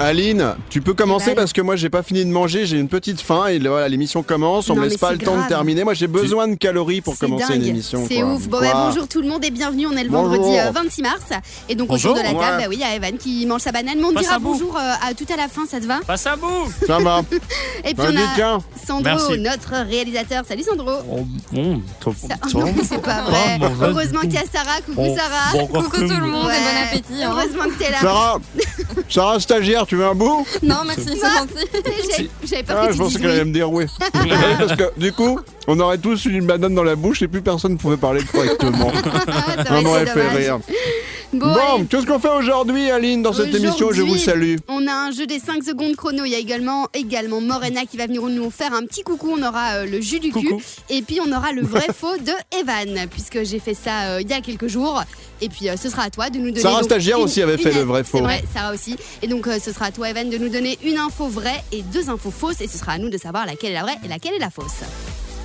Aline, tu peux commencer parce que moi j'ai pas fini de manger, j'ai une petite faim et voilà, l'émission commence, on Non, me laisse pas le temps de terminer. Moi j'ai besoin de calories pour commencer une émission. C'est ouf. Bon, bah, bonjour tout le monde et bienvenue. On est le Bonjour. vendredi euh, 26 mars. Et donc, Bonjour. autour de la table, Ouais. bah oui, il y a Evan qui mange sa banane. Mais on Passe dira bonjour euh, à tout à la fin, ça te va Passe à bout Ça va. Et puis, on a. Sandro, Merci. notre réalisateur. Salut Sandro. Oh, bon, Ça- Non, c'est pas vrai. Oh. Heureusement qu'il y a Sarah. Coucou Sarah. bon, Coucou tout le monde et bon appétit. hein. Heureusement que t'es là. Sarah, Sarah stagiaire, tu veux un bout Non, merci, c'est gentil. J'avais peur Ah, que je tu pensais qu'elle allait me dire oui. parce que du coup, on aurait tous une banane dans la bouche et plus personne ne pouvait parler correctement. Ah, ça aurait fait dommage. rire. Bon, qu'est-ce qu'on fait aujourd'hui, Aline, dans cette émission? Je vous salue. On a un jeu des 5 secondes chrono. Il y a également, également Morena qui va venir nous faire un petit coucou. On aura euh, le jus du cul. Et puis on aura le vrai faux de Evan, puisque j'ai fait ça euh, il y a quelques jours. Et puis euh, ce sera à toi de nous donner. Sarah donc, Stagiaire une- aussi avait fait une- le vrai faux. C'est vrai, Sarah aussi. Et donc ce sera à toi, Evan, de nous donner une info vraie et deux infos fausses. Et ce sera à nous de savoir laquelle est la vraie et laquelle est la fausse.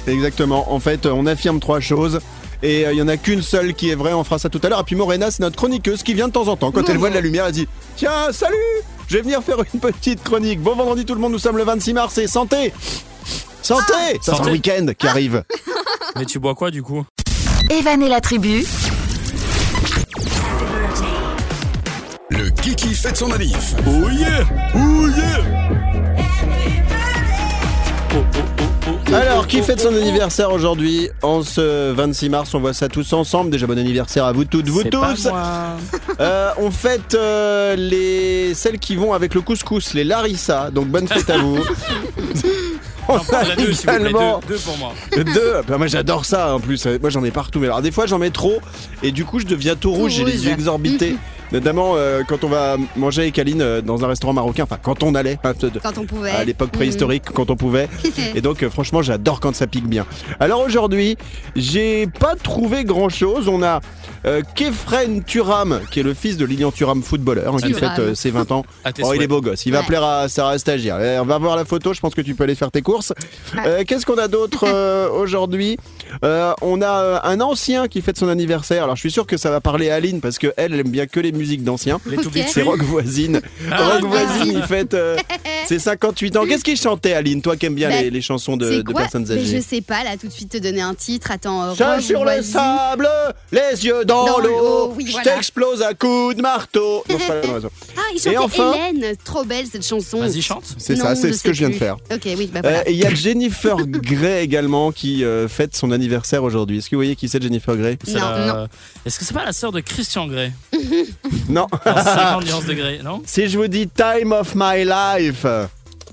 Exactement. En fait, on affirme trois choses. Et euh, il y en a qu'une seule qui est vraie, on fera ça tout à l'heure. Et puis Morena, c'est notre chroniqueuse qui vient de temps en temps. Quand elle voit de la lumière, elle dit Tiens, salut Je vais venir faire une petite chronique. Bon vendredi tout le monde, nous sommes le 26 mars et santé Santé Ça sent Santé. le week-end qui arrive. Mais tu bois quoi du coup? Evan et la tribu, Le Kiki fête son manif. Oh yeah Oh yeah Alors, qui fête son anniversaire aujourd'hui En ce 26 mars, on voit ça tous ensemble. Déjà, bon anniversaire à vous toutes, vous tous. Euh, on fête euh, les celles qui vont avec le couscous, les Larissa. Donc bonne fête à vous. On a la deux, s'il vous plaît, également deux, deux pour moi. deux. Bah, moi j'adore ça en plus. Moi j'en mets partout. Mais alors des fois j'en mets trop et du coup je deviens tout rouge. J'ai les rouge. yeux exorbités. Notamment euh, quand on va manger avec Aline euh, dans un restaurant marocain. Enfin quand on allait. hein, de- Quand on pouvait. à l'époque préhistorique quand on pouvait. Et donc euh, franchement j'adore quand ça pique bien. Alors aujourd'hui j'ai pas trouvé grand chose. On a euh, Kefren Turam qui est le fils de Lilian Turam footballeur hein, qui Thuram. fête euh, ses 20 ans. À tes Oh il souhaits. est beau gosse. Il va Ouais. plaire à Sarah Stagiaire. Eh, On va voir la photo. Je pense que tu peux aller faire tes courses. Euh, Qu'est-ce qu'on a d'autre euh, aujourd'hui? Euh, On a euh, un ancien qui fête son anniversaire. Alors je suis sûr que ça va parler à Aline parce que elle, elle aime bien que les musiques d'anciens. C'est. Rock Voisine. Ah, Rock Voisine, il fête euh, ses 58 ans. Qu'est-ce qu'il chantait, Aline Toi qui aimes bien Bah, les, les chansons de, C'est personnes Mais je âgées. sais pas, là, tout de suite te donner un titre. Attends, euh, Chat Roche sur le sable, les yeux dans, Dans l'eau, oui, je voilà. t'explose à coups de marteau. Non, c'est pas la. Ah, il chantait enfin- Hélène. Trop belle cette chanson. Vas-y, chante. C'est ça, c'est je ce que je viens de faire. Ok, oui, bah Euh, voilà. et il y a Jennifer Grey également qui euh, fête son anniversaire aujourd'hui. Est-ce que vous voyez qui c'est Jennifer Grey? C'est Non, la- non. Est-ce que c'est pas la sœur de Christian Grey? Non. Dans 50 nuances de Grey, non? Si je vous dis Time of My Life.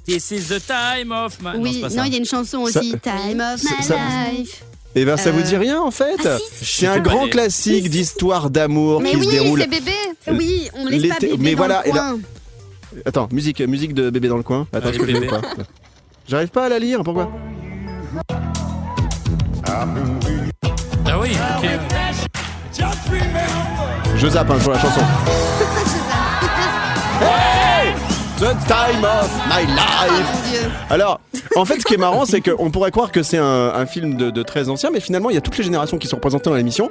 This is the time of my... oui, non, ça. il y a une chanson Ça- aussi. Time of my ça- life. Eh ben ça Euh, vous dit rien en fait Ah, si, si. C'est un grand classique d'histoire d'amour Mais qui oui, se déroule. c'est bébé. Oui, on laisse pas bébé mais dans voilà, le et là- coin. Attends, musique, musique de bébé dans le coin. Attends, Allez, je pas. J'arrive pas à la lire, pourquoi Ah oui, ok. Je zappe hein, sur la chanson. The time of my life dieu. Alors, en fait, ce qui est marrant, c'est qu'on pourrait croire que c'est un, un film de, de très ancien, mais finalement, il y a toutes les générations qui sont représentées dans l'émission.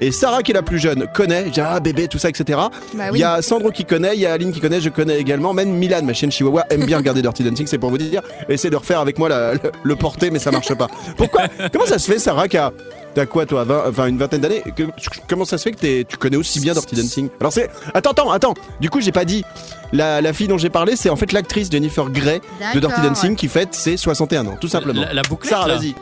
Et Sarah, qui est la plus jeune, connaît, dit ah bébé, tout ça, etc. Bah Il oui. y a Sandro qui connaît, il y a Aline qui connaît, je connais également. Même Milan, ma chienne chihuahua, aime bien regarder Dirty Dancing, c'est pour vous dire. Essaie de refaire avec moi la- le, le porté, mais ça marche pas. Pourquoi? Comment ça se fait, Sarah, qui a. T'as quoi, toi, 20 enfin une vingtaine d'années Que- Comment ça se fait que t'es- tu connais aussi bien Dirty Dancing Alors c'est. Attends, attends, attends Du coup, j'ai pas dit. La, la fille dont j'ai parlé, c'est en fait l'actrice Jennifer Grey de Dirty. Dancing qui fête ses 61 ans, tout simplement. La, la bouclette, Sarah, là. vas-y.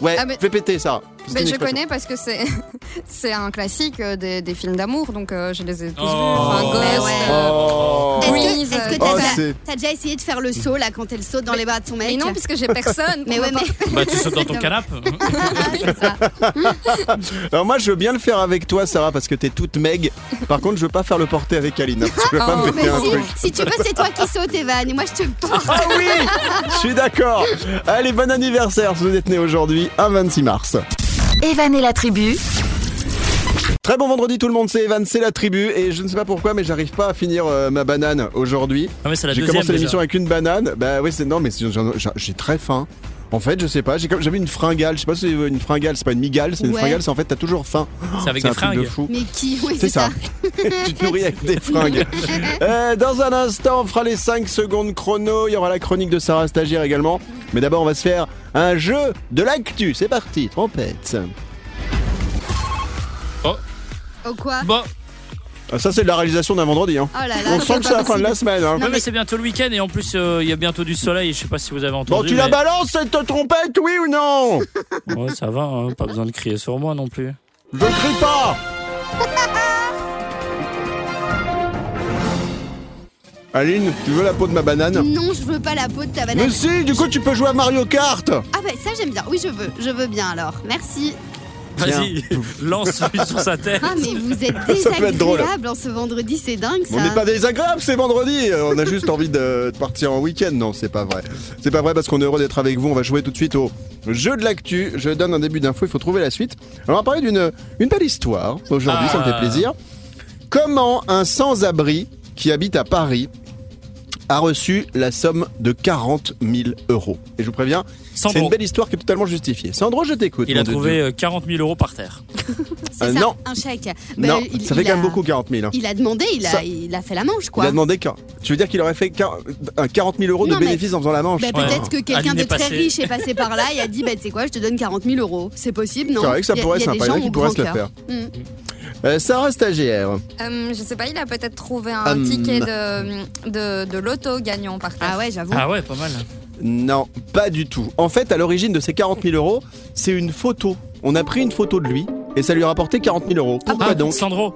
Ouais, Ah, mais- fais péter, Sarah. Une je connais parce que c'est c'est un classique euh, des, des films d'amour, donc euh, je les ai tous Oh. vus. Enfin, Mais Ghost, ouais. euh, Oh. Est-ce que- Breeze, est-ce que euh, t'as Oh, déjà- c'est- t'as déjà essayé de faire le saut là quand elle saute dans les bras de son mec? Mais non, puisque j'ai personne. pour Mais ouais, me mais. Bah, tu sautes dans ton canapé. Ça. Alors moi, je veux bien le faire avec toi, Sarah, parce que t'es toute meg. Par contre, je veux pas faire le porté avec Aline. hein. Je veux pas Oh, me péter Mais un si, truc. si tu veux, c'est toi qui sautes, Evan, et moi je te porte. Ah oui Je suis d'accord. Allez, bon anniversaire si vous êtes né aujourd'hui, un 26 mars. Evan et la tribu, Très bon vendredi tout le monde, c'est Evan, c'est la tribu et je ne sais pas pourquoi mais j'arrive pas à finir euh, ma banane aujourd'hui. Ah, mais c'est la J'ai deuxième. commencé l'émission avec une banane. Bah oui, c'est non mais c'est- j'en- j'en- j'ai très faim. En fait, je sais pas, j'ai comme- j'avais une fringale, je sais pas si c'est une fringale, c'est pas une migale, c'est une Ouais. fringale, c'est en fait t'as toujours faim. C'est avec des un truc de fringues. fou. Mais qui Oui, C'est ça. tu te nourris avec des fringues. Euh, dans un instant, on fera les 5 secondes chrono. Il y aura la chronique de Sarah Stagiaire également. Mais d'abord, on va se faire un jeu de l'actu. C'est parti, trompette. Oh quoi? Bon, Ah, ça, c'est de la réalisation d'un vendredi. Hein. Oh là là. On sent que c'est la fin de la semaine. hein. Non, ouais, mais mais- c'est bientôt le week-end et en plus euh, il y a bientôt du soleil. Je sais pas si vous avez entendu. Bon, tu la balances cette trompette, oui ou non? Ouais, ça va, hein, pas besoin de crier sur moi non plus. Je ne crie pas Aline, tu veux la peau de ma banane? Non, je veux pas la peau de ta banane. Mais si, du coup, tu peux jouer à Mario Kart Ah bah ça j'aime bien. Oui, je veux. Je veux bien alors. Merci. Vas-y, lance celui sur sa tête. Ah mais vous êtes Ça peut être drôle. désagréable en ce vendredi, c'est dingue ça. On n'est pas désagréable, c'est vendredi. Euh, On a juste envie de, de partir en week-end. Non, c'est pas vrai. C'est pas vrai parce qu'on est heureux d'être avec vous. On va jouer tout de suite au jeu de l'actu. Je donne un début d'info, il faut trouver la suite. Alors, on va parler d'une une belle histoire aujourd'hui, ça me fait Ah. plaisir. Comment un sans-abri qui habite à Paris a reçu la somme de 40 000 euros Et je vous préviens, c'est une belle histoire qui est totalement justifiée. Sandro, je t'écoute. il a Dieu. trouvé euh, 40 000 euros par terre. C'est Euh, ça, non. un chèque. Bah, Non, il- ça fait il quand même a- beaucoup 40 000. hein. Il a demandé, il a, Ça- il a fait la manche quoi. Il a demandé qu'un. Tu veux dire qu'il aurait fait quar- un 40 000 euros Non, de mais- bénéfices en faisant la manche Bah, Ouais. Peut-être que quelqu'un de très riche est passé par là et a dit bah tu sais quoi je te donne 40 000 euros c'est possible non? C'est vrai que ça pourrait a gens qui grand se le faire. Mm. Euh, Sarah stagiaire. Euh, je sais pas, il a peut-être trouvé un Hum. ticket de, de, de loto gagnant par terre. ah ouais j'avoue Ah ouais, pas mal. Non, pas du tout. En fait, à l'origine de ces 40 000 euros, c'est une photo. On a pris une photo de lui et ça lui a rapporté 40 000 euros. Pourquoi Ah, donc? Sandro,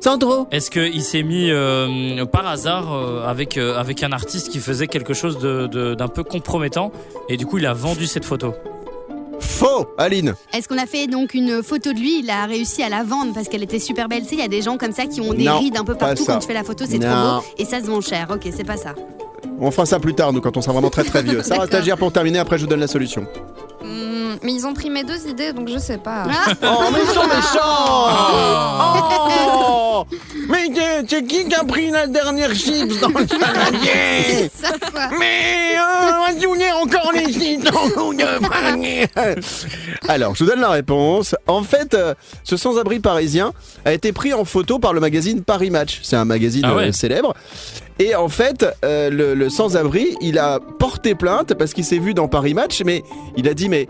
Sandro est-ce qu'il s'est mis euh, par hasard euh, avec, euh, avec un artiste qui faisait quelque chose de- de- d'un peu compromettant et du coup il a vendu cette photo? Faux Aline est-ce qu'on a fait donc une photo de lui? Il a réussi à la vendre parce qu'elle était super belle tu sais il y a des gens comme ça qui ont des Non, rides un peu pas partout ça. quand tu fais la photo c'est Non. trop beau et ça se vend cher ok c'est pas ça On fera ça plus tard, nous, quand on sera vraiment très très vieux. Sarah D'accord. stagiaire pour terminer, après je vous donne la solution. Hum, mais ils ont pris mes deux idées, donc je sais pas. Ah, Oh, mais ils sont méchants Oh Mais c'est- qui qui a pris la dernière chips dans le saladier ça quoi Mais euh, on va tourner encore les chips dans le panier. Alors, je vous donne la réponse. En fait, euh, ce sans-abri parisien a été pris en photo par le magazine Paris Match. C'est un magazine Ah ouais. euh, célèbre. Et en fait, euh, le, le sans-abri, il a porté plainte parce qu'il s'est vu dans Paris Match, mais il a dit mais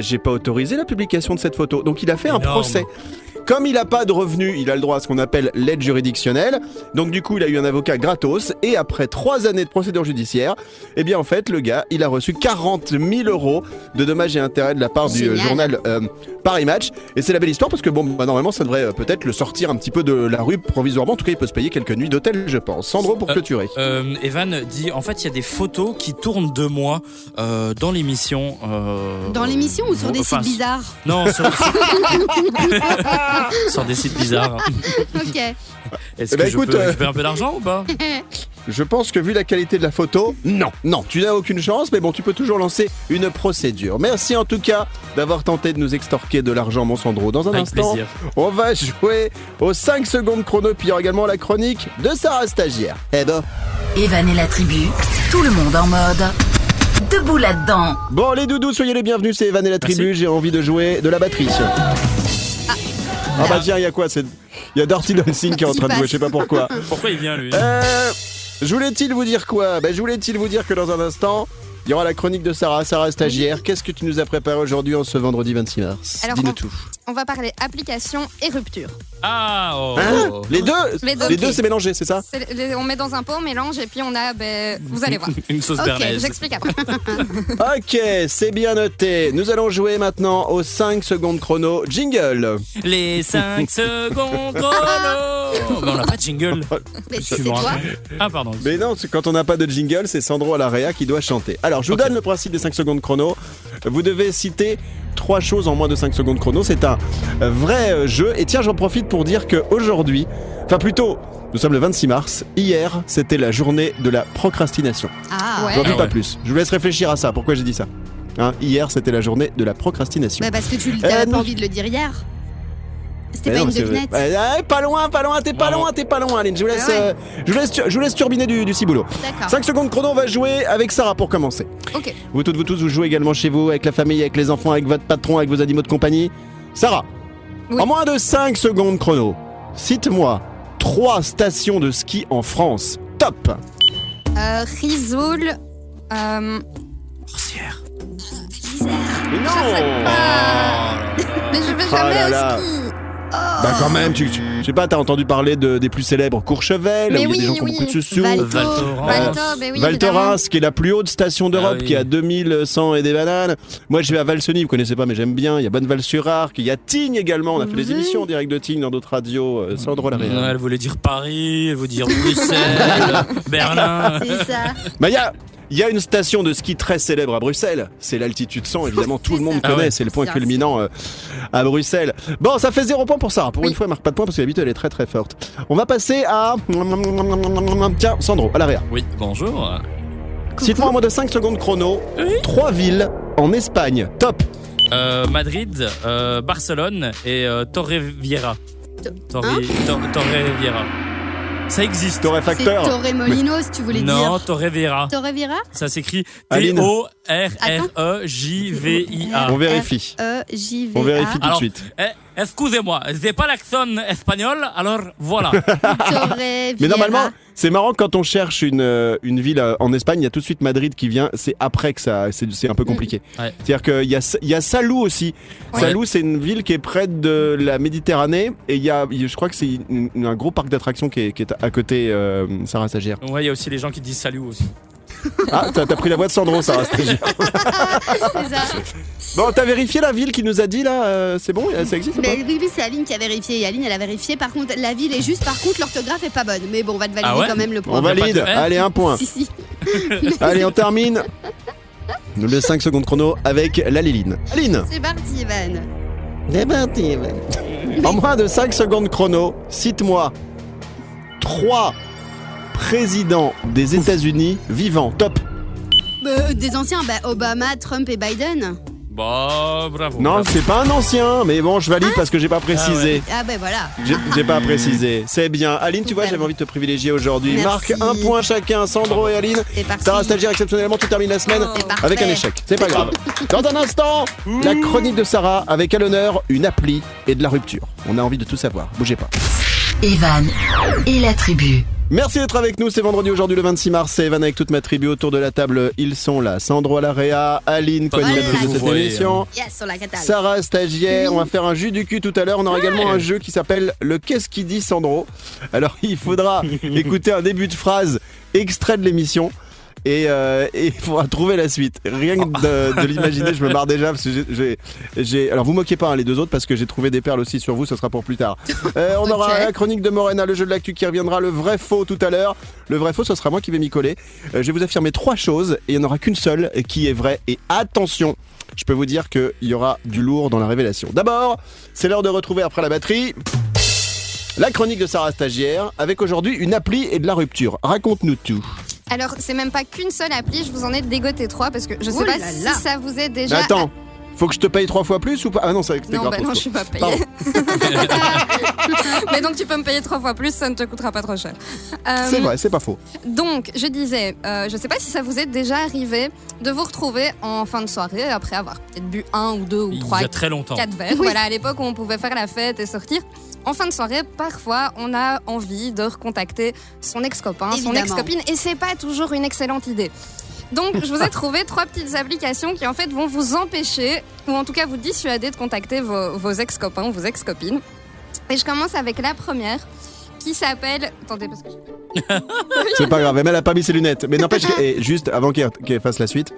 j'ai pas autorisé la publication de cette photo. Donc il a fait un procès. Comme il n'a pas de revenus, il a le droit à ce qu'on appelle l'aide juridictionnelle. Donc du coup, il a eu un avocat gratos. Et après trois années de procédure judiciaire, eh bien en fait, le gars, il a reçu 40 000 euros de dommages et intérêts de la part du euh, journal euh, Paris Match. Et c'est la belle histoire parce que bon, bah, normalement, ça devrait euh, peut-être le sortir un petit peu de la rue provisoirement. En tout cas, il peut se payer quelques nuits d'hôtel, je pense. Sandro pour Euh, clôturer. Euh, Evan dit en fait il y a des photos qui tournent de moi euh, dans l'émission. euh, dans l'émission ou sur des enfin, sites bizarres Non, sur, sur des sites bizarres. ok Est-ce Eh ben, que écoute, je peux euh, récupérer un peu d'argent ou pas Je pense que vu la qualité de la photo, non, non, tu n'as aucune chance, mais bon, tu peux toujours lancer une procédure. Merci en tout cas d'avoir tenté de nous extorquer de l'argent, mon Sandro. Dans un Avec instant, plaisir. on va jouer aux 5 secondes chrono, puis il y aura également la chronique de Sarah Stagiaire. Eh ben, Evan et la tribu, tout le monde en mode debout là-dedans. bon, les doudous, soyez les bienvenus, c'est Evan et la tribu, j'ai envie de jouer de la batterie. Ah, bah tiens, il y a quoi c'est- Il y a Dirty Dancing qui est en train de jouer, je sais pas pourquoi. Pourquoi il vient lui Euh, je voulais-il vous dire quoi? Ben, Je voulais-il vous dire que dans un instant, il y aura la chronique de Sarah, Sarah stagiaire. Qu'est-ce que tu nous as préparé aujourd'hui en ce vendredi 26 mars? Dis-nous tout. On va parler application et rupture. Ah oh, Hein oh. les deux Les deux. C'est mélangé, c'est ça les- on met dans un pot, on mélange et puis on a, ben, vous allez voir. Une sauce Ok, bernaise. J'explique après. Ok, c'est bien noté. Nous allons jouer maintenant aux 5 secondes chrono. Jingle Les 5 secondes chrono. Mais on n'a pas de jingle. mais c'est toi. Ah pardon. Mais non, quand on n'a pas de jingle, c'est Sandro Alaria qui doit chanter. Alors, je vous donne le principe des 5 secondes chrono. Vous devez citer trois choses en moins de 5 secondes chrono. C'est un vrai euh, jeu. Et tiens, j'en profite pour dire qu'aujourd'hui, enfin plutôt, nous sommes le 26 mars. Hier, c'était la journée de la procrastination. ah Ouais. J'en dis Ah pas plus. Je vous laisse réfléchir à ça. Pourquoi j'ai dit ça? Hein, Hier, c'était la journée de la procrastination. Bah parce que tu t'avais Euh, pas envie de le dire hier C'était pas non, une devinette. Ouais, ouais, pas loin, pas loin, t'es pas loin, t'es pas loin, Aline. Je vous laisse, Ah ouais. euh, je vous laisse, tu- je vous laisse turbiner du, du ciboulot. D'accord. 5 secondes chrono, on va jouer avec Sarah pour commencer. Ok. Vous toutes, vous tous, vous jouez également chez vous, avec la famille, avec les enfants, avec votre patron, avec vos animaux de compagnie. Sarah, Oui. en moins de 5 secondes chrono, cite-moi trois stations de ski en France. Top Euh, Risoul. Euh, Mais non mais je vais Ah jamais là au là. ski. Bah quand même, tu, tu- Je sais pas, t'as entendu parler de, des plus célèbres Courchevel, où il y a des gens qui ont beaucoup de sociaux. Val Thorens, qui est la plus haute station ah d'Europe, qui a 2100 et des bananes. Moi, je vais à Valseny, vous connaissez pas, mais j'aime bien. Il y a Bonneval-sur-Arc, il y a Tignes également. On a fait des émissions en direct de Tignes dans d'autres radios. Euh, c'est drôle à rire. Elle voulait dire Paris, elle voulait dire Bruxelles, Berlin. C'est ça. Bah, il y a une station de ski très célèbre à Bruxelles. C'est l'altitude 100, évidemment, tout le monde connaît. C'est le point culminant euh, à Bruxelles. Bon, ça fait zéro point pour ça. Pour une fois, elle marque pas de point parce qu'elle elle est très très forte. On va passer à. Tiens, Sandro, à l'arrière. Oui, bonjour. Cite-moi en moins de 5 secondes chrono, oui. 3 villes en Espagne. Top euh, Madrid, euh, Barcelone et euh, Torrevieja. Torre, hein Ça existe. Torréfacteur. Torre Molinos, tu voulais non, dire. Non, Torrevieja. Torrevieja Ça s'écrit T-O-R-R-E-J-V-I-A. On vérifie. On vérifie tout de suite. Eh, excusez-moi, j'ai pas l'accent espagnol, alors voilà. Mais normalement, c'est marrant quand on cherche une, euh, une ville euh, en Espagne, il y a tout de suite Madrid qui vient. C'est après que ça, c'est c'est un peu compliqué. Ouais. C'est-à-dire qu'il y a, il y a Salou aussi. Ouais. Salou, c'est une ville qui est près de la Méditerranée et il y a, je crois que c'est un gros parc d'attractions qui est, qui est à côté euh, Sarah Stagiaire. Ouais, il y a aussi les gens qui disent salut aussi. Ah, t'as pris la voix de Sandro, Sarah ça. Bon, t'as vérifié la ville qui nous a dit là euh, C'est bon Ça existe ou pas Mais oui, oui, c'est Aline qui a vérifié. Et Aline, elle a vérifié. Par contre, la ville est juste. Par contre, l'orthographe est pas bonne. Mais bon, on va te valider Ah ouais quand même le On point. va- valide. pas de F Allez, un point. Si, si. Allez, on termine. Le 5 secondes chrono avec la Liline. Aline C'est parti, parti, En moins de 5 secondes chrono, cite-moi trois présidents des États-Unis vivants. Top. Euh, des anciens, bah, Obama, Trump et Biden. Bah, bravo. Non, bravo. c'est pas un ancien, mais bon, je valide parce que j'ai pas précisé. Ah, ben voilà. J'ai- J'ai pas précisé. C'est bien. Aline, tu vois, j'avais envie de te privilégier aujourd'hui. Merci. Marque un point chacun, Sandro et Aline. C'est parti. Sarah Stagiaire, exceptionnellement, tu termines la semaine C'est parfait. avec un échec. C'est pas grave. Dans un instant, la chronique de Sarah avec à l'honneur une appli et de la rupture. On a envie de tout savoir. Bougez pas. Evan et la tribu. Merci d'être avec nous. C'est vendredi aujourd'hui le 26 mars. C'est Evan avec toute ma tribu autour de la table. Ils sont là. Sandro Alarea, Aline, co-animatrice de cette émission. Yes, sur la catale. Sarah, stagiaire, on va faire un jus du cul tout à l'heure. On aura également un jeu qui s'appelle le Qu'est-ce qui dit Sandro? Alors il faudra écouter un début de phrase extrait de l'émission. Et, euh, et il faudra trouver la suite. Rien que de, de l'imaginer, je me marre déjà parce que j'ai- j'ai, j'ai- alors vous moquez pas hein, les deux autres parce que j'ai trouvé des perles aussi sur vous. Ce sera pour plus tard. Euh, on aura la chronique de Morena, le jeu de l'actu qui reviendra, le vrai faux tout à l'heure. Le vrai faux, ce sera moi qui vais m'y coller. Euh, je vais vous affirmer trois choses et il n'y en aura qu'une seule qui est vraie. Et attention, je peux vous dire qu'il y aura du lourd dans la révélation. D'abord, c'est l'heure de retrouver après la batterie. La chronique de Sarah Stagiaire, avec aujourd'hui une appli et de la rupture. Raconte-nous tout. Alors, c'est même pas qu'une seule appli, je vous en ai dégoté trois parce que je sais Oh pas là si là. ça vous est Mais déjà. attends, faut que je te paye trois fois plus ou pas? Ah non, c'est Non, bah non, je suis pas payée. Mais donc, tu peux me payer trois fois plus, ça ne te coûtera pas trop cher. Euh, C'est vrai, c'est pas faux. Donc, je disais, euh, je sais pas si ça vous est déjà arrivé de vous retrouver en fin de soirée après avoir peut-être bu un ou deux ou Il trois, y a très longtemps. quatre verres. Voilà, à l'époque où on pouvait faire la fête et sortir. En fin de soirée, parfois, on a envie de recontacter son ex-copain, son ex-copine, et c'est pas toujours une excellente idée. Donc, je vous ai trouvé trois petites applications qui, en fait, vont vous empêcher, ou en tout cas vous dissuader de contacter vos, vos ex-copains ou vos ex-copines. Et je commence avec la première, qui s'appelle... Attendez, parce que... C'est pas grave, mais elle a pas mis ses lunettes. Mais n'empêche, juste avant qu'elle qu'elle fasse la suite,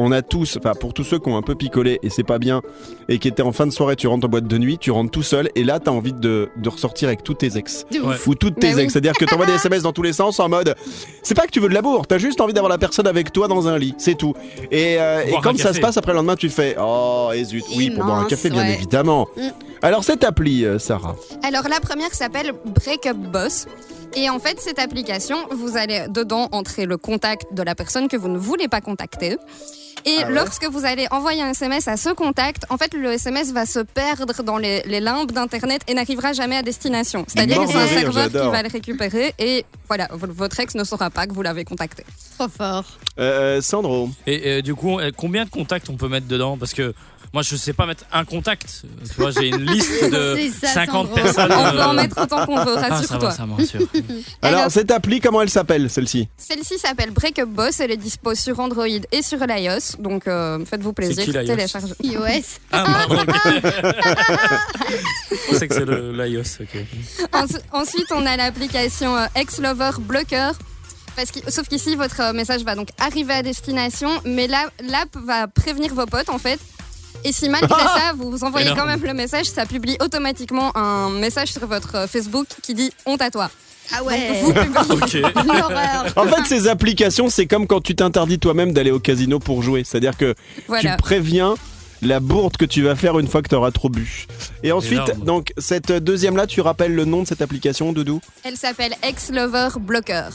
on a tous, enfin pour tous ceux qui ont un peu picolé et c'est pas bien, et qui étaient en fin de soirée, tu rentres en boîte de nuit, tu rentres tout seul, et là t'as envie de, de ressortir avec tous tes ex. Ouais. Ou toutes tes Bah oui. ex, c'est-à-dire que t'envoies des SMS dans tous les sens en mode c'est pas que tu veux de l'amour, t'as juste envie d'avoir la personne avec toi dans un lit, c'est tout. Et, euh, quand un ça café. se passe après le lendemain, tu fais oh et zut, oui, pour boire un café bien ouais. évidemment. Mm. Alors cette appli, euh, Sarah, Alors la première s'appelle Breakup Boss. Et en fait, cette application, vous allez dedans entrer le contact de la personne que vous ne voulez pas contacter. Et Ah ouais lorsque vous allez envoyer un SMS à ce contact, en fait, le SMS va se perdre dans les, les limbes d'Internet et n'arrivera jamais à destination. C'est-à-dire que c'est un serveur qui va le récupérer et voilà, votre ex ne saura pas que vous l'avez contacté. Trop fort. Euh, Sandro. Et euh, du coup, euh, combien de contacts on peut mettre dedans? Parce que moi, je sais pas mettre un contact. Tu vois, j'ai une liste de ça, 50 Sandro. personnes. On peut en euh, mettre autant qu'on veut, Ah, ça va, rassure-toi. Alors, Alors- cette appli, comment elle s'appelle, celle-ci? Celle-ci s'appelle Breakup Boss, elle est dispo sur Android et sur l'iOS, donc euh, faites-vous plaisir, qui, téléchargez. iOS. Ah, je pensais que c'est l'iOS. ok. Ensu- Ensuite, on a l'application euh, Ex-Lover Blocker. Parce que, sauf qu'ici, votre message va donc arriver à destination, mais là, l'app va prévenir vos potes en fait. Et si malgré ça, vous vous envoyez Énorme. quand même le message, ça publie automatiquement un message sur votre euh, Facebook qui dit honte à toi. Ah ouais. Vous publiez. Ok. L'horreur. En fait, ces applications, c'est comme quand tu t'interdis toi-même d'aller au casino pour jouer. C'est-à-dire que Voilà. tu préviens la bourde que tu vas faire une fois que tu auras trop bu. Et ensuite, Énorme. donc, cette deuxième-là, tu rappelles le nom de cette application, Doudou? Elle s'appelle Ex-Lover Blocker.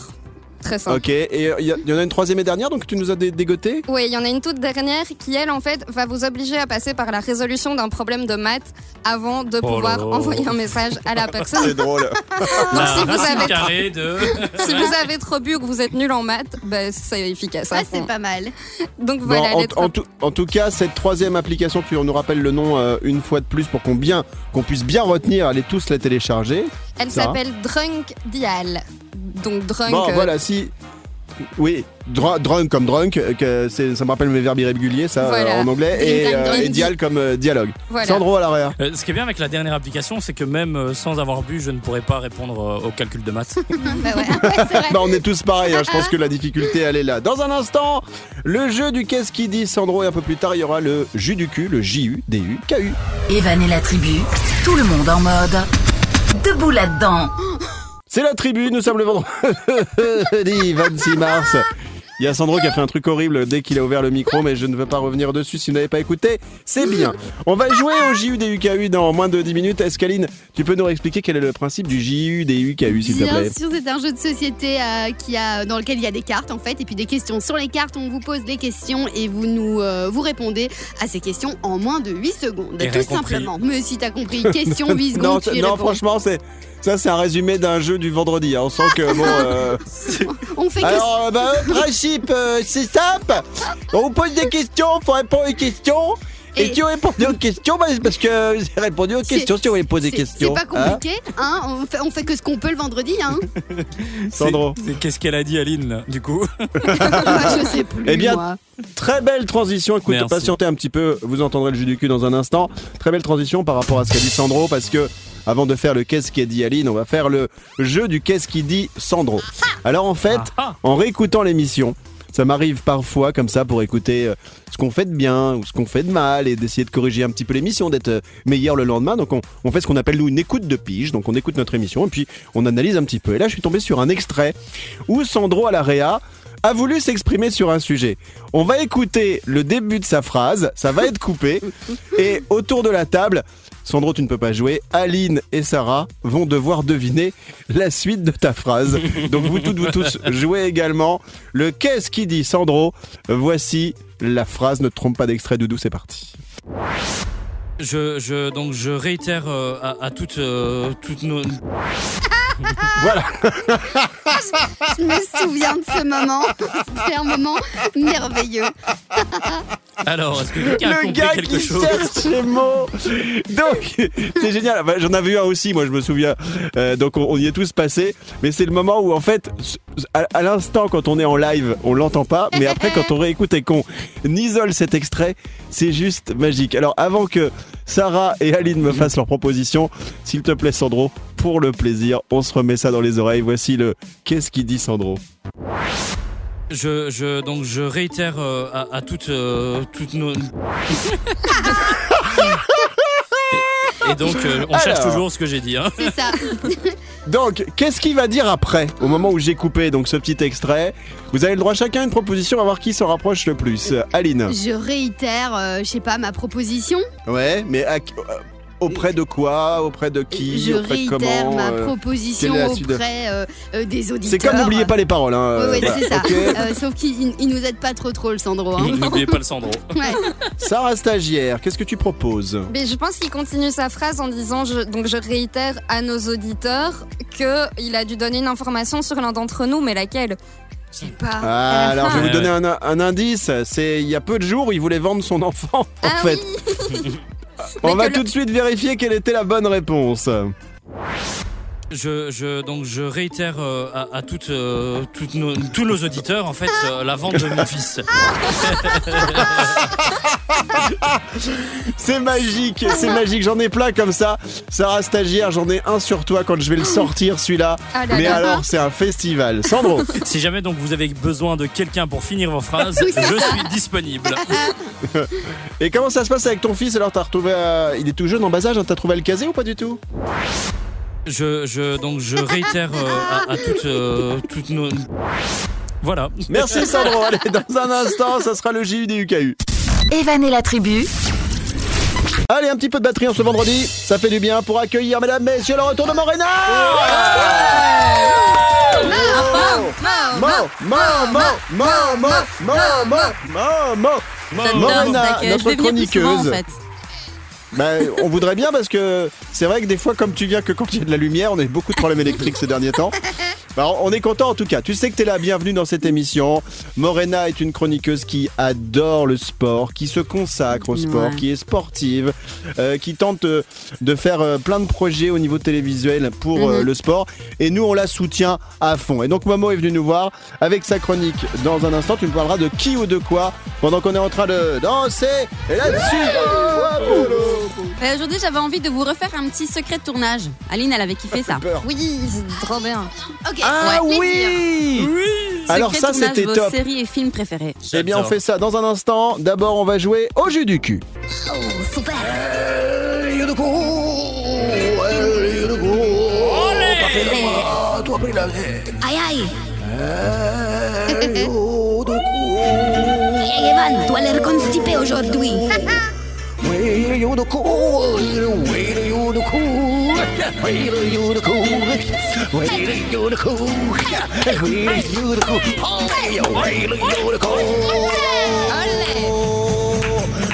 Très simple. Ok, et il y, a- y en a une troisième et dernière, donc tu nous as dé- dégoté Oui, il y en a une toute dernière qui, elle, en fait, va vous obliger à passer par la résolution d'un problème de maths avant de Oh pouvoir envoyer un message à la personne. C'est drôle. La si vous avez- carrée de. si vous avez trop bu ou que vous êtes nul en maths, ben, c'est efficace. Ah, fond. c'est pas mal. Donc Bon, voilà, en, en tout, en tout cas, cette troisième application, tu nous rappelles le nom euh, une fois de plus pour qu'on bien, qu'on puisse bien retenir, allez tous la télécharger. elle ça. s'appelle Drunk Dial. Donc Drunk. Bon, euh, voilà, si. Oui, dr- drunk comme drunk, euh, que ça me rappelle mes verbes irréguliers, ça, Voilà. euh, en anglais, et, euh, et dial comme euh, dialogue. voilà. Sandro à l'arrière. Euh, ce qui est bien avec la dernière application, c'est que même euh, sans avoir bu, je ne pourrais pas répondre euh, au calcul de maths. bah ouais, ouais, c'est vrai. Bah, on est tous pareils, hein, je pense que la difficulté elle est là. Dans un instant, le jeu du qu'est-ce qui dit Sandro, et un peu plus tard, il y aura le jus du cul, le J-U-D-U, K-U. Evan et la tribu, tout le monde en mode debout là-dedans. C'est la tribu, nous sommes le vendredi 26 mars. Il y a Sandro qui a fait un truc horrible dès qu'il a ouvert le micro, mais je ne veux pas revenir dessus si vous n'avez pas écouté. C'est bien. On va jouer au JUDUKU dans moins de 10 minutes. Escaline, tu peux nous réexpliquer quel est le principe du JUDUKU, s'il te Bien plaît sûr, c'est un jeu de société euh, qui a, dans lequel il y a des cartes en fait, et puis des questions. Sur les cartes, on vous pose des questions et vous nous euh, vous répondez à ces questions en moins de 8 secondes. Et tout compris. simplement. Mais si t'as compris, question 8 Non, secondes, tu y non réponds. franchement, c'est ça, c'est un résumé d'un jeu du vendredi. hein. On sent que bon. euh, On fait que Alors, bah, principe, euh, c'est simple. On vous pose des questions, faut répondre aux questions. Et, Et- si vous répondez aux questions, bah, parce que j'ai répondu aux questions. Si vous voulez poser des c'est c'est questions, pas hein. compliqué, hein, on, fait, on fait que ce qu'on peut le vendredi, hein. Sandro. Qu'est-ce qu'elle a dit, Aline, là, du coup Moi, je sais plus. Eh bien, moi. Très belle transition. Écoute, Merci. patientez un petit peu. Vous entendrez le jus du cul dans un instant. Très belle transition par rapport à ce qu'a dit Sandro, parce que avant de faire le qu'est-ce qu'a dit Aline, on va faire le jeu du qu'est-ce qui dit Sandro. Alors en fait, Ah, ah. en réécoutant l'émission, ça m'arrive parfois comme ça pour écouter euh, ce qu'on fait de bien ou ce qu'on fait de mal et d'essayer de corriger un petit peu l'émission, d'être euh, meilleur le lendemain. Donc on, fait ce qu'on appelle nous une écoute de pige. Donc on écoute notre émission et puis on analyse un petit peu. Et là je suis tombé sur un extrait où Sandro à la réa a voulu s'exprimer sur un sujet. On va écouter le début de sa phrase, ça va être coupé et autour de la table, Sandro, tu ne peux pas jouer. Aline et Sarah vont devoir deviner la suite de ta phrase. Donc vous toutes, vous tous jouez également. Le qu'est-ce qui dit Sandro Voici la phrase. Ne te trompe pas d'extrait, Doudou, c'est parti. Je, je, donc je réitère euh, à, à toutes, euh, toutes nos. Voilà. Je me souviens de ce moment. C'est un moment merveilleux. Alors, est-ce que quelqu'un a Le compris gars quelque qui chose cherche les mots. Donc, c'est génial. Bah, J'en avais eu un aussi, moi, je me souviens. Euh, donc, on, on y est tous passés. Mais c'est le moment où, en fait, à, à l'instant, quand on est en live, on l'entend pas. Mais après, quand on réécoute et qu'on isole cet extrait, c'est juste magique. Alors, avant que Sarah et Aline me fassent leur proposition, s'il te plaît, Sandro, pour le plaisir, on se remet ça dans les oreilles. Voici le Qu'est-ce qu'il dit, Sandro je, je, donc je réitère euh, à, à toutes, euh, toutes nos. et, donc, euh, on cherche toujours ce que j'ai dit. Hein. C'est ça. Donc, qu'est-ce qu'il va dire après, au moment où j'ai coupé donc ce petit extrait? Vous avez le droit chacun à une proposition à voir qui s'en rapproche le plus. Aline. Je réitère, euh, je sais pas, ma proposition. Ouais, mais à- euh, auprès de quoi Auprès de qui Je Auprès de réitère comment ma euh, proposition quelle est la suite auprès euh, euh, des auditeurs. C'est comme n'oubliez pas les paroles. Hein. Voilà. c'est ça. Ok. Euh, sauf qu'il il- il nous aide pas trop trop le Sandro. hein. N'oubliez pas le Sandro. Ouais. Sarah stagiaire, qu'est-ce que tu proposes? Mais je pense qu'il continue sa phrase en disant je, donc je réitère à nos auditeurs que il a dû donner une information sur l'un d'entre nous, mais laquelle? Je sais pas. Ah, alors je vais vous Ouais, donner un, un indice. C'est il y a peu de jours, il voulait vendre son enfant. En Ah fait, oui on va tout de suite vérifier quelle était la bonne réponse. Je, je, donc je réitère euh, à, à toutes, euh, toutes nos, tous nos auditeurs en fait euh, la vente de mon fils. C'est magique, c'est magique. J'en ai plein comme ça. Sarah stagiaire, j'en ai un sur toi quand je vais le sortir celui-là. Ah là Mais là. alors, c'est un festival. Sandro, Si jamais donc vous avez besoin de quelqu'un pour finir vos phrases, je suis disponible. et comment ça se passe avec ton fils? Alors, t'as retrouvé, euh, il est tout jeune en bas âge. hein, T'as trouvé à le caser ou pas du tout? Je, je, donc je réitère euh, à, à, toutes, euh, toutes nos... Voilà. Merci Sandro. Allez, dans un instant, ça sera le JU des UKU. Evan et la tribu. Allez, un petit peu de batterie en ce vendredi. Ça fait du bien pour accueillir, mesdames, messieurs, le retour de Morena. Morena, notre chroniqueuse. Bah, on voudrait bien parce que c'est vrai que des fois, comme tu viens que quand il y a de la lumière, on a eu beaucoup de problèmes électriques ces derniers temps. Bah, on est content en tout cas. Tu sais que tu es là, bienvenue dans cette émission. Morena est une chroniqueuse qui adore le sport, qui se consacre au sport, Ouais. qui est sportive, euh, qui tente euh, de faire euh, plein de projets au niveau télévisuel pour euh, le sport. Et nous, on la soutient à fond. Et donc, Momo est venu nous voir avec sa chronique. Dans un instant, tu nous parleras de qui ou de quoi pendant qu'on est en train de danser. Et là-dessus, Euh, Aujourd'hui, j'avais envie de vous refaire un petit secret de tournage. Aline, elle avait kiffé ça. peur. Oui, c'est trop bien. Ok. Ah ouais, oui, Alors Secret ça c'était top. séries et films préférés. Eh bien on fait ça dans un instant. D'abord on va jouer au jus du cul. Aïe aïe Hey Evan, tu as l'air constipé aujourd'hui. 为了有的苦，为了有的苦，为了有的苦，为了有的苦，为了有的苦，哎呀，为了有的苦。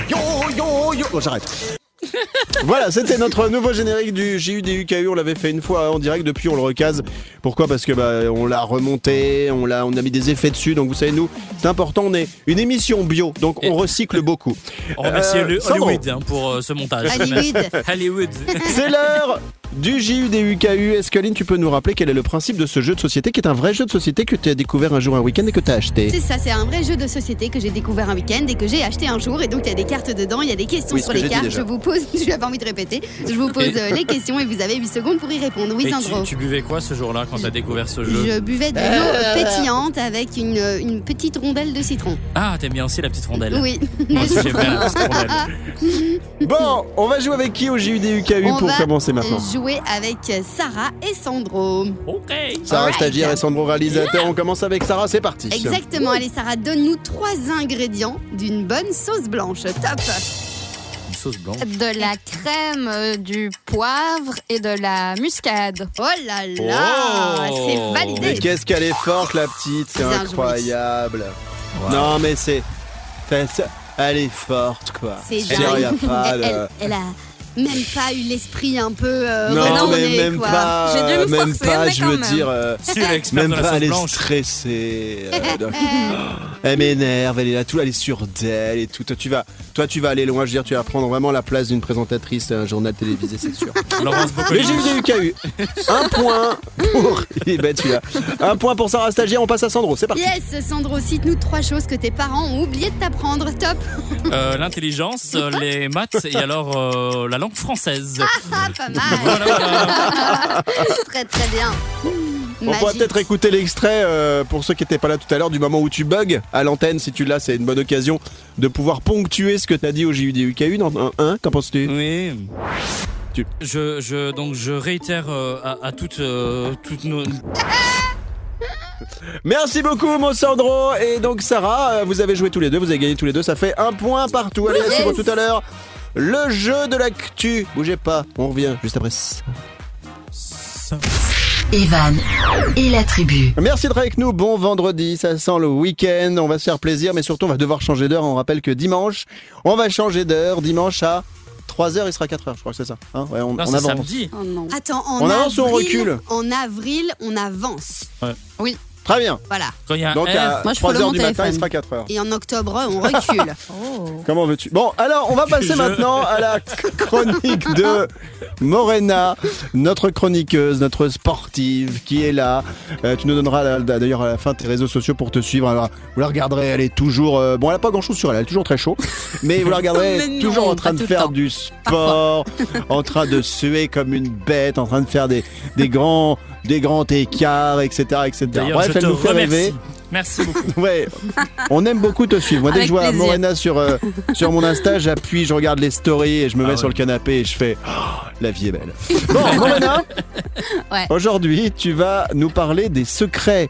哟哟哟，我上来。voilà, c'était notre nouveau générique du JU des UKU. On l'avait fait une fois en direct, depuis on le recase. Pourquoi? Parce que bah, on l'a remonté, on l'a, on a mis des effets dessus. Donc vous savez nous, c'est important. On est une émission bio, donc on recycle beaucoup. On remercie Euh. Hollywood hein, pour euh, ce montage. Hollywood. Hollywood. C'est l'heure du JU des UKU. Est-ce qu'Aline, tu peux nous rappeler quel est le principe de ce jeu de société, qui est un vrai jeu de société que tu as découvert un jour un week-end et que tu as acheté? C'est ça, c'est un vrai jeu de société que j'ai découvert un week-end et que j'ai acheté un jour. Et donc, il y a des cartes dedans, il y a des questions Oui, sur que les cartes. Je vous pose, je n'ai pas envie de répéter. Je vous pose euh, les questions et vous avez 8 secondes pour y répondre. Oui, Sandro. tu, tu buvais quoi ce jour-là quand t'as découvert ce jeu? Je buvais de l'eau pétillante avec une, une petite rondelle de citron. Ah, t'aimes bien aussi la petite rondelle. Oui. Moi aussi j'aime bien la petite rondelle. Bon, on va jouer avec qui au JU des UKU On pour va commencer maintenant? Jouer avec Sarah et Sandro. Ok. Sarah Alright. stagiaire et Sandro réalisateur. On commence avec Sarah, c'est parti. Exactement. Allez, Sarah, donne-nous trois ingrédients d'une bonne sauce blanche. Top. Une sauce blanche. De la crème, euh, du poivre et de la muscade. Oh là là, Oh. c'est Mais validé. qu'est-ce qu'elle est forte la petite, c'est incroyable. Wow. Non mais c'est, elle est forte quoi. C'est elle, elle- elle a même pas eu l'esprit un peu euh, Non retourné, mais même quoi. pas, J'ai dû me même forcer, pas, mais je veux même. dire, euh, Si même pas, sauce elle est blanche. stressée. euh, de- Elle m'énerve, elle est là, tout, elle est sûre d'elle et tout. Toi tu vas, toi tu vas aller loin, je veux dire, tu vas prendre vraiment la place d'une présentatrice à un journal télévisé, c'est sûr. Laurence Les Boccolini. JUDUKU. Un point pour. Il est bête celui-là. Un point pour Sarah Stagiaire, on passe à Sandro, c'est parti. Yes, Sandro, cite-nous trois choses que tes parents ont oublié de t'apprendre. Top. Euh, L'intelligence, les maths et alors euh, la langue française. Ah, pas mal. Voilà, voilà. très très bien. On pourra peut-être écouter l'extrait euh, pour ceux qui n'étaient pas là tout à l'heure du moment où tu bugs à l'antenne. Si tu l'as, c'est une bonne occasion de pouvoir ponctuer ce que tu as dit au JUDUKU dans un 1. Qu'en penses-tu? Oui. Tu- Je, je, donc je réitère euh, à, à toutes, euh, toutes nos. Merci beaucoup, mon Sandro. Et donc, Sarah, euh, vous avez joué tous les deux, vous avez gagné tous les deux. Ça fait un point partout. Allez, à suivre tout à l'heure le jeu de l'actu. Bougez pas, on revient juste après ça. Evan et la tribu. Merci d'être avec nous. Bon vendredi, ça sent le week-end. On va se faire plaisir, mais surtout on va devoir changer d'heure. On rappelle que dimanche, on va changer d'heure. Dimanche à 3h, il sera 4h, je crois que c'est ça. Hein ouais, on, Non, on c'est avance. samedi. Oh non. Attends, en On avance ou on recule En avril, on avance. Très bien. Voilà. Quand il y a un Donc à Moi, je follow 3h mon du matin, il téléphone. sera 4h. Et en octobre, on recule. Comment veux-tu? Bon, alors on va passer Je- maintenant à la chronique de Morena, notre chroniqueuse, notre sportive qui est là. Euh, tu nous donneras la- d'ailleurs à la fin tes réseaux sociaux pour te suivre. Alors, vous la regarderez, elle est toujours. euh, bon, elle a pas grand chose sur elle, elle est toujours très chaud. Mais vous la regarderez Mais non, toujours en train pas de tout le faire temps. du sport, en train de suer comme une bête, en train de faire des, des grands. Des grands écarts, etc. etc. Bref, je elle te nous fait remercie. rêver. Merci beaucoup. Ouais, on aime beaucoup te suivre. Moi, dès que je vois plaisir. Morena sur, euh, sur mon Insta, j'appuie, je regarde les stories et je me Ah mets ouais. sur le canapé et je fais Oh, La vie est belle. Bon, Morena, Ouais. aujourd'hui, tu vas nous parler des secrets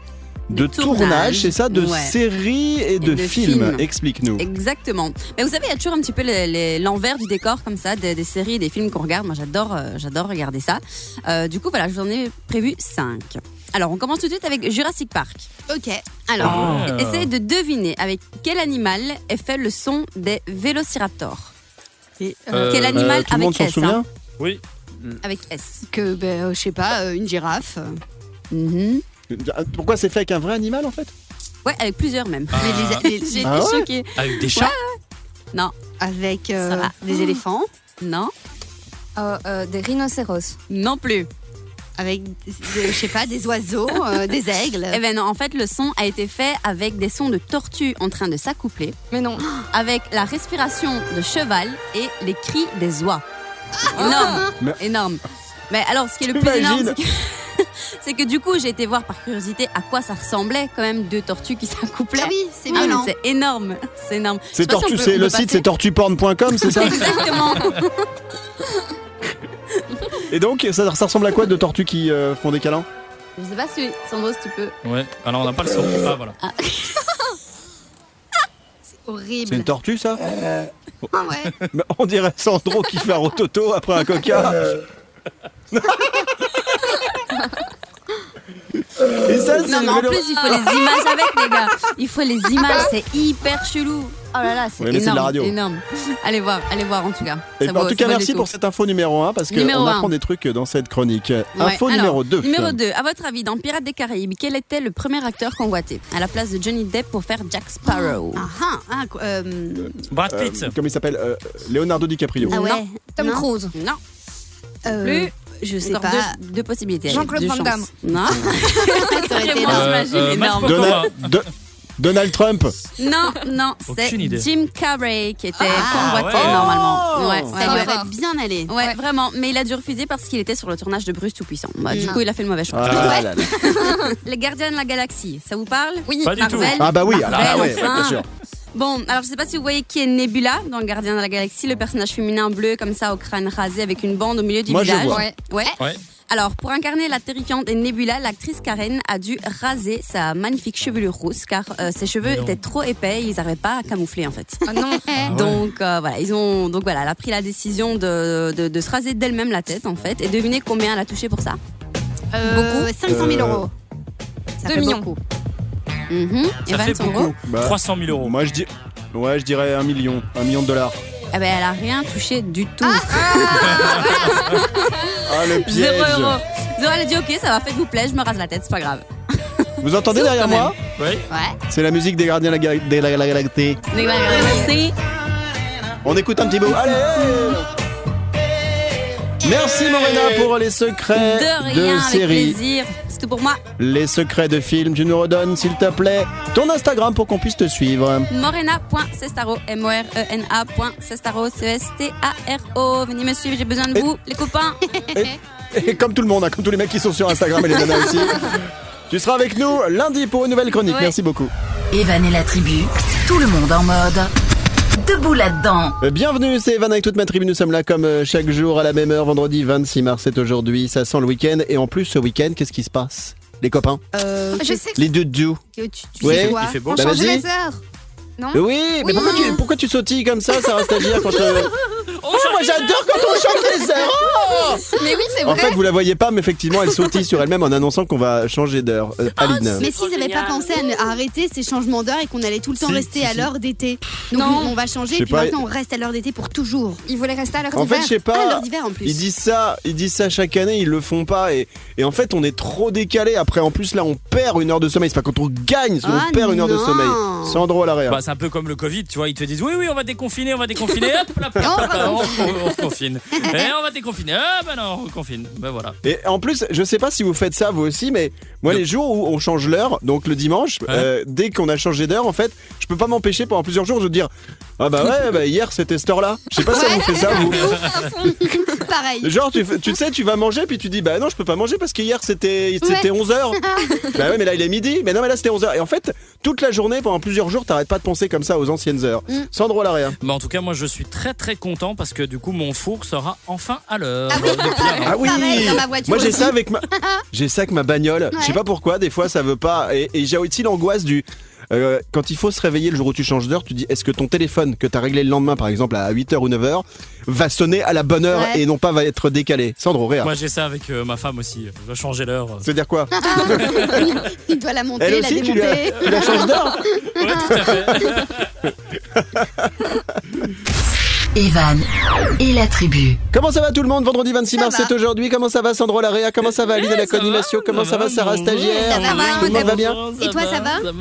de tournage, c'est ça, de ouais. séries et de, de films. films. Explique-nous. Exactement. Mais vous savez, il y a toujours un petit peu l'envers du décor comme ça, des, des séries, des films qu'on regarde. Moi, j'adore, euh, j'adore regarder ça. Euh, du coup, voilà, je vous en ai prévu 5. Alors, on commence tout de suite avec Jurassic Park. ok. Alors, Ah. essayez de deviner avec quel animal est fait le son des vélociraptors. Et, Euh, quel animal Euh, tout le monde avec s'en S hein, souvient Oui. Avec S. que, ben, euh, je sais pas, euh, une girafe. Mhm. Pourquoi c'est fait avec un vrai animal en fait? Ouais, avec plusieurs même. Ah. Mais les- les- J'ai été Ah ouais choquée. Avec des chats? Non, avec euh, Ça va. des éléphants, non, Euh, euh, des rhinocéros. non plus. avec, des- je sais pas, des oiseaux, euh, des aigles. Eh ben non, en fait, le son a été fait avec des sons de tortues en train de s'accoupler, Mais non. avec la respiration de cheval et les cris des oies. Énorme, Mais- énorme. Mais alors, ce qui est le plus énorme, c'est que, c'est que du coup, j'ai été voir par curiosité à quoi ça ressemblait quand même deux tortues qui s'accouplaient. Ah oui, c'est Ah, violent. c'est énorme, c'est énorme. C'est si c'est le site, c'est tortuporn.com, c'est ça Exactement. Et donc, ça, ça ressemble à quoi de tortues qui euh, font des câlins? Je sais pas si Sandro, si tu peux. Ouais. Alors on n'a pas le son. Ah voilà. Horrible. C'est une tortue ça? Ah ouais. Mais On dirait Sandro qui fait un rototo après un coca. Et ça, c'est Non, mais en vélo- plus, il faut les images avec, les gars. Il faut les images, c'est hyper chelou. Oh là là, c'est la énorme, radio. énorme. Allez voir, allez voir en tout cas. Et Ça en vaut- tout cas, merci pour cette info numéro 1 parce qu'on apprend des trucs dans cette chronique. Ouais. Info Alors, numéro 2. Numéro 2, à votre avis, dans Pirates des Caraïbes, quel était le premier acteur convoité à la place de Johnny Depp pour faire Jack Sparrow? Ah ah, ah, quoi, euh, Brad Pitt. Comment il s'appelle Euh, Leonardo DiCaprio. ah ouais. Non. Tom Non. Cruise. Non, Euh, plus. Je sais Encore pas. deux, deux possibilités. Jean-Claude Van. Damme. Non, Ça aurait été euh, énorme. De- Donald Trump. non, non, c'est Aucune idée. Jim Carrey qui était Ah, convoité ouais. normalement. Ouais, Ça lui aurait bien allé. Ouais, vraiment. Mais il a dû refuser parce qu'il était sur le tournage de Bruce Tout-Puissant. Bah, du Non. coup, il a fait le mauvais choix. Ah, là, là, là. Les Gardiens de la Galaxie, ça vous parle? Oui. Pas du tout. Marvel Ah bah oui, ah ouais, enfin. bien sûr. Bon, alors je sais pas si vous voyez qui est Nebula dans le Gardien de la Galaxie, le personnage féminin bleu comme ça au crâne rasé avec une bande au milieu du Moi, je visage. vois. Ouais. Ouais. Ouais. Alors, pour incarner la terrifiante Nebula, l'actrice Karen a dû raser sa magnifique chevelure rousse car euh, ses cheveux étaient trop épais et ils n'arrivaient pas à camoufler en fait. Ah non. Donc euh, voilà, ils ont donc voilà, elle a pris la décision de, de, de se raser d'elle-même la tête en fait et devinez combien elle a touché pour ça? Euh, 500 000 euros. Ça Deux fait millions. beaucoup. Mhm. Ça Evan, fait son beaucoup. gros Bah, 300 000 euros. Moi, je dis. Ouais, je dirais un million. Un million de dollars. Eh ben, elle a rien touché du tout. Ah, le piège. Zéro euro. Zéro, elle a dit ok, ça va, faites-vous plaisir, je me rase la tête, c'est pas grave. Vous entendez C'est ouf, derrière quand moi Oui. Ouais. C'est la musique des gardiens de la, Ga- de la- la Galaxie. Merci. On écoute un petit bout. Allez Merci Morena pour les secrets De rien, avec séries. plaisir. Pour moi. Les secrets de films, tu nous redonnes s'il te plaît ton Instagram pour qu'on puisse te suivre. Morena.cestaro, M-O-R-E-N-A.cestaro, C-E-S-T-A-R-O. Venez me suivre, j'ai besoin de Et- vous, les copains. Et comme tout le monde, hein, comme tous les mecs qui sont sur Instagram et les nanas aussi. Tu seras avec nous lundi pour une nouvelle chronique. Ouais. Merci beaucoup. Evan et la tribu, tout le monde en mode. Debout là-dedans. Euh, Bienvenue, c'est Evan avec toute ma tribu. Nous sommes là comme euh, chaque jour à la même heure, vendredi 26 mars, c'est aujourd'hui. Ça sent le week-end. Et en plus, ce week-end, qu'est-ce qui se passe? Les copains? Euh, Je sais Les doudous que tu, tu Ouais. sais quoi? Il fait beau. On Bah, change vas-y. les heures. Non? Oui, mais Oui. pourquoi tu, pourquoi tu sautilles comme ça, Sarah Stagiaire, quand euh, moi j'adore quand on change les heures. Oh Mais oui, c'est en vrai. fait, vous la voyez pas, mais effectivement, elle sautille sur elle-même en annonçant qu'on va changer d'heure. Euh, Aline. Mais s'ils n'avaient pas pensé à, arrêter ces changements d'heure et qu'on allait tout le temps Si, rester si, à si. l'heure d'été. Donc Non. on va changer Je sais et puis pas, maintenant on reste à l'heure d'été pour toujours. Ils voulaient rester à l'heure En fait, je sais Ah, pas. l'heure d'hiver en plus. Ils disent ça, ils disent ça chaque année, ils le font pas et, et en fait on est trop décalé. Après en plus là on perd une heure de sommeil. C'est pas quand on gagne, c'est Ah on perd une heure de non. sommeil. Sandro à l'arrière. Bah, c'est un peu comme le Covid, tu vois, ils te disent oui, oui, on va déconfiner, on va déconfiner, hop, là, Et on hop, on, on reconfine. Et on va déconfiner, ah bah non, on reconfine. Ben voilà. Et en plus, je sais pas si vous faites ça vous aussi, mais moi les jours où on change l'heure, donc le dimanche, euh, dès qu'on a changé d'heure, en fait, je peux pas m'empêcher pendant plusieurs jours de dire ah bah ouais, bah hier c'était cette heure-là. Je sais pas si vous fait ça vous. Pareil. Genre tu, tu sais tu vas manger puis tu dis bah non je peux pas manger parce qu'hier c'était c'était 11h. bah ouais mais là il est midi. Mais non mais là c'était 11h. Et en fait toute la journée pendant plusieurs jours t'arrêtes pas de penser comme ça aux anciennes heures. Mm. Sandro à l'arrière. Mais en tout cas, moi, je suis très très content parce que du coup, mon four sera enfin à l'heure. Ah oui. Ah oui Pareil, dans ma voiture Moi j'ai aussi. ça avec ma j'ai ça avec ma bagnole. Je sais pas pourquoi des fois ça veut pas et, et j'ai aussi l'angoisse du euh, quand il faut se réveiller le jour où tu changes d'heure, tu dis est-ce que ton téléphone que t'as réglé le lendemain par exemple à 8h ou 9h va sonner à la bonne heure Ouais. et non pas va être décalé? Sandro réa. Moi, j'ai ça avec euh, ma femme aussi. Je dois changer l'heure. C'est-à-dire quoi? Il doit la monter, Elle la aussi tu la, démonter. tu la changes d'heure? Ouais, tout à fait. Evan et la tribu. Comment ça va tout le monde? Vendredi 26 Ça mars, c'est aujourd'hui. Comment ça va Sandro Larrea? Comment ça va? Aline à la Ça va, coordination Comment ça va? Sarah stagiaire? Ça va, Tout le monde va bien? Et toi, ça va.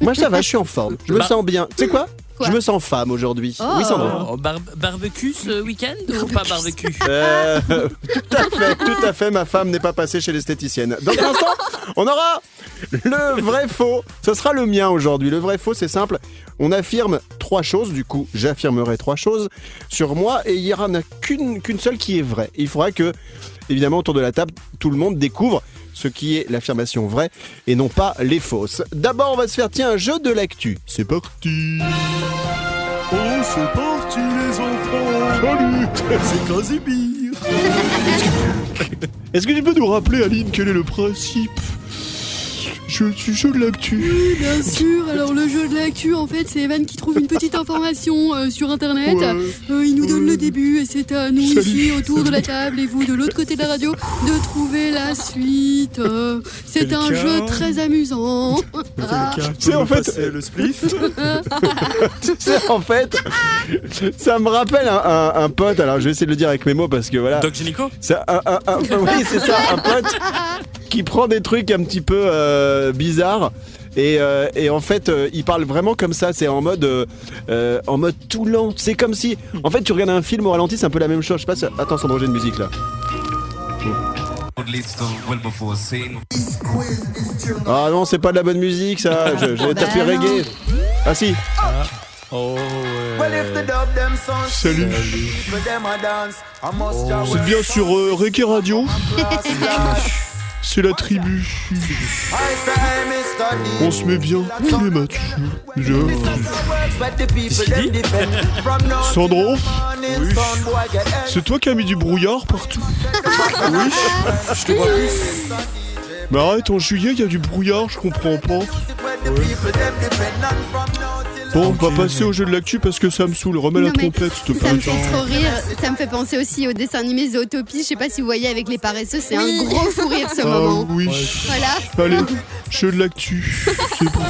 Moi ça va, je suis en forme. Je me Bah. sens bien. Tu sais quoi, Quoi Je me sens femme aujourd'hui. Oh. Oui Sandro Oh, bar- barbecue ce week-end ou pas barbecue Euh, tout à fait, tout à fait. Ma femme n'est pas passée chez l'esthéticienne. Dans un instant, on aura le vrai faux. Ce sera le mien aujourd'hui. Le vrai faux, c'est simple. On affirme trois choses. Du coup, j'affirmerai trois choses sur moi et il y en a qu'une qu'une seule qui est vraie. Il faudra que, évidemment, autour de la table, tout le monde découvre ce qui est l'affirmation vraie et non pas les fausses. D'abord, on va se faire tiens un jeu de l'actu. C'est parti. Oh, c'est parti les enfants. Salut, c'est Casimir. Est-ce que tu peux nous rappeler, Aline, quel est le principe? Je, du jeu de l'actu Bien sûr, alors le jeu de l'actu, en fait, c'est Evan qui trouve une petite information euh, sur internet. Ouais. Euh, il nous donne le début et c'est à nous Salut. ici autour de la table et vous de l'autre côté de la radio de trouver la suite. Euh, c'est un jeu très amusant. Ah. C'est en fait- le spliff. C'est en fait, ça me rappelle un, un- un pote. Alors, je vais essayer de le dire avec mes mots parce que voilà. Doc un- un- oui, c'est ça, un pote qui prend des trucs un petit peu euh, bizarres. Et, euh, et en fait, euh, il parle vraiment comme ça. C'est en mode, euh, en mode tout lent. C'est comme si, en fait, tu regardes un film au ralenti, c'est un peu la même chose. Je sais pas. Si... Attends, Sandro, j'ai une musique là. Ah non, c'est pas de la bonne musique, ça. Je, je vais taper non. reggae. Ah si. Oh Salut. C'est bien sur euh, Reggae Radio. C'est la tribu. On se met bien tous les matchs. Sandro C'est toi qui as mis du brouillard partout Oui Je te vois plus. Mais arrête, en juillet, il y a du brouillard, je comprends pas. Bon, on va passer au jeu de l'actu parce que ça me saoule. Remets la Non, mais trompette, s'il te Ça plaît. me fait trop rire. Ça me fait penser aussi au dessin animé Zootopie. Je sais pas si vous voyez avec les paresseux, c'est Oui. un gros fou rire ce Ah moment. oui. Voilà. Allez, jeu de l'actu. C'est parti.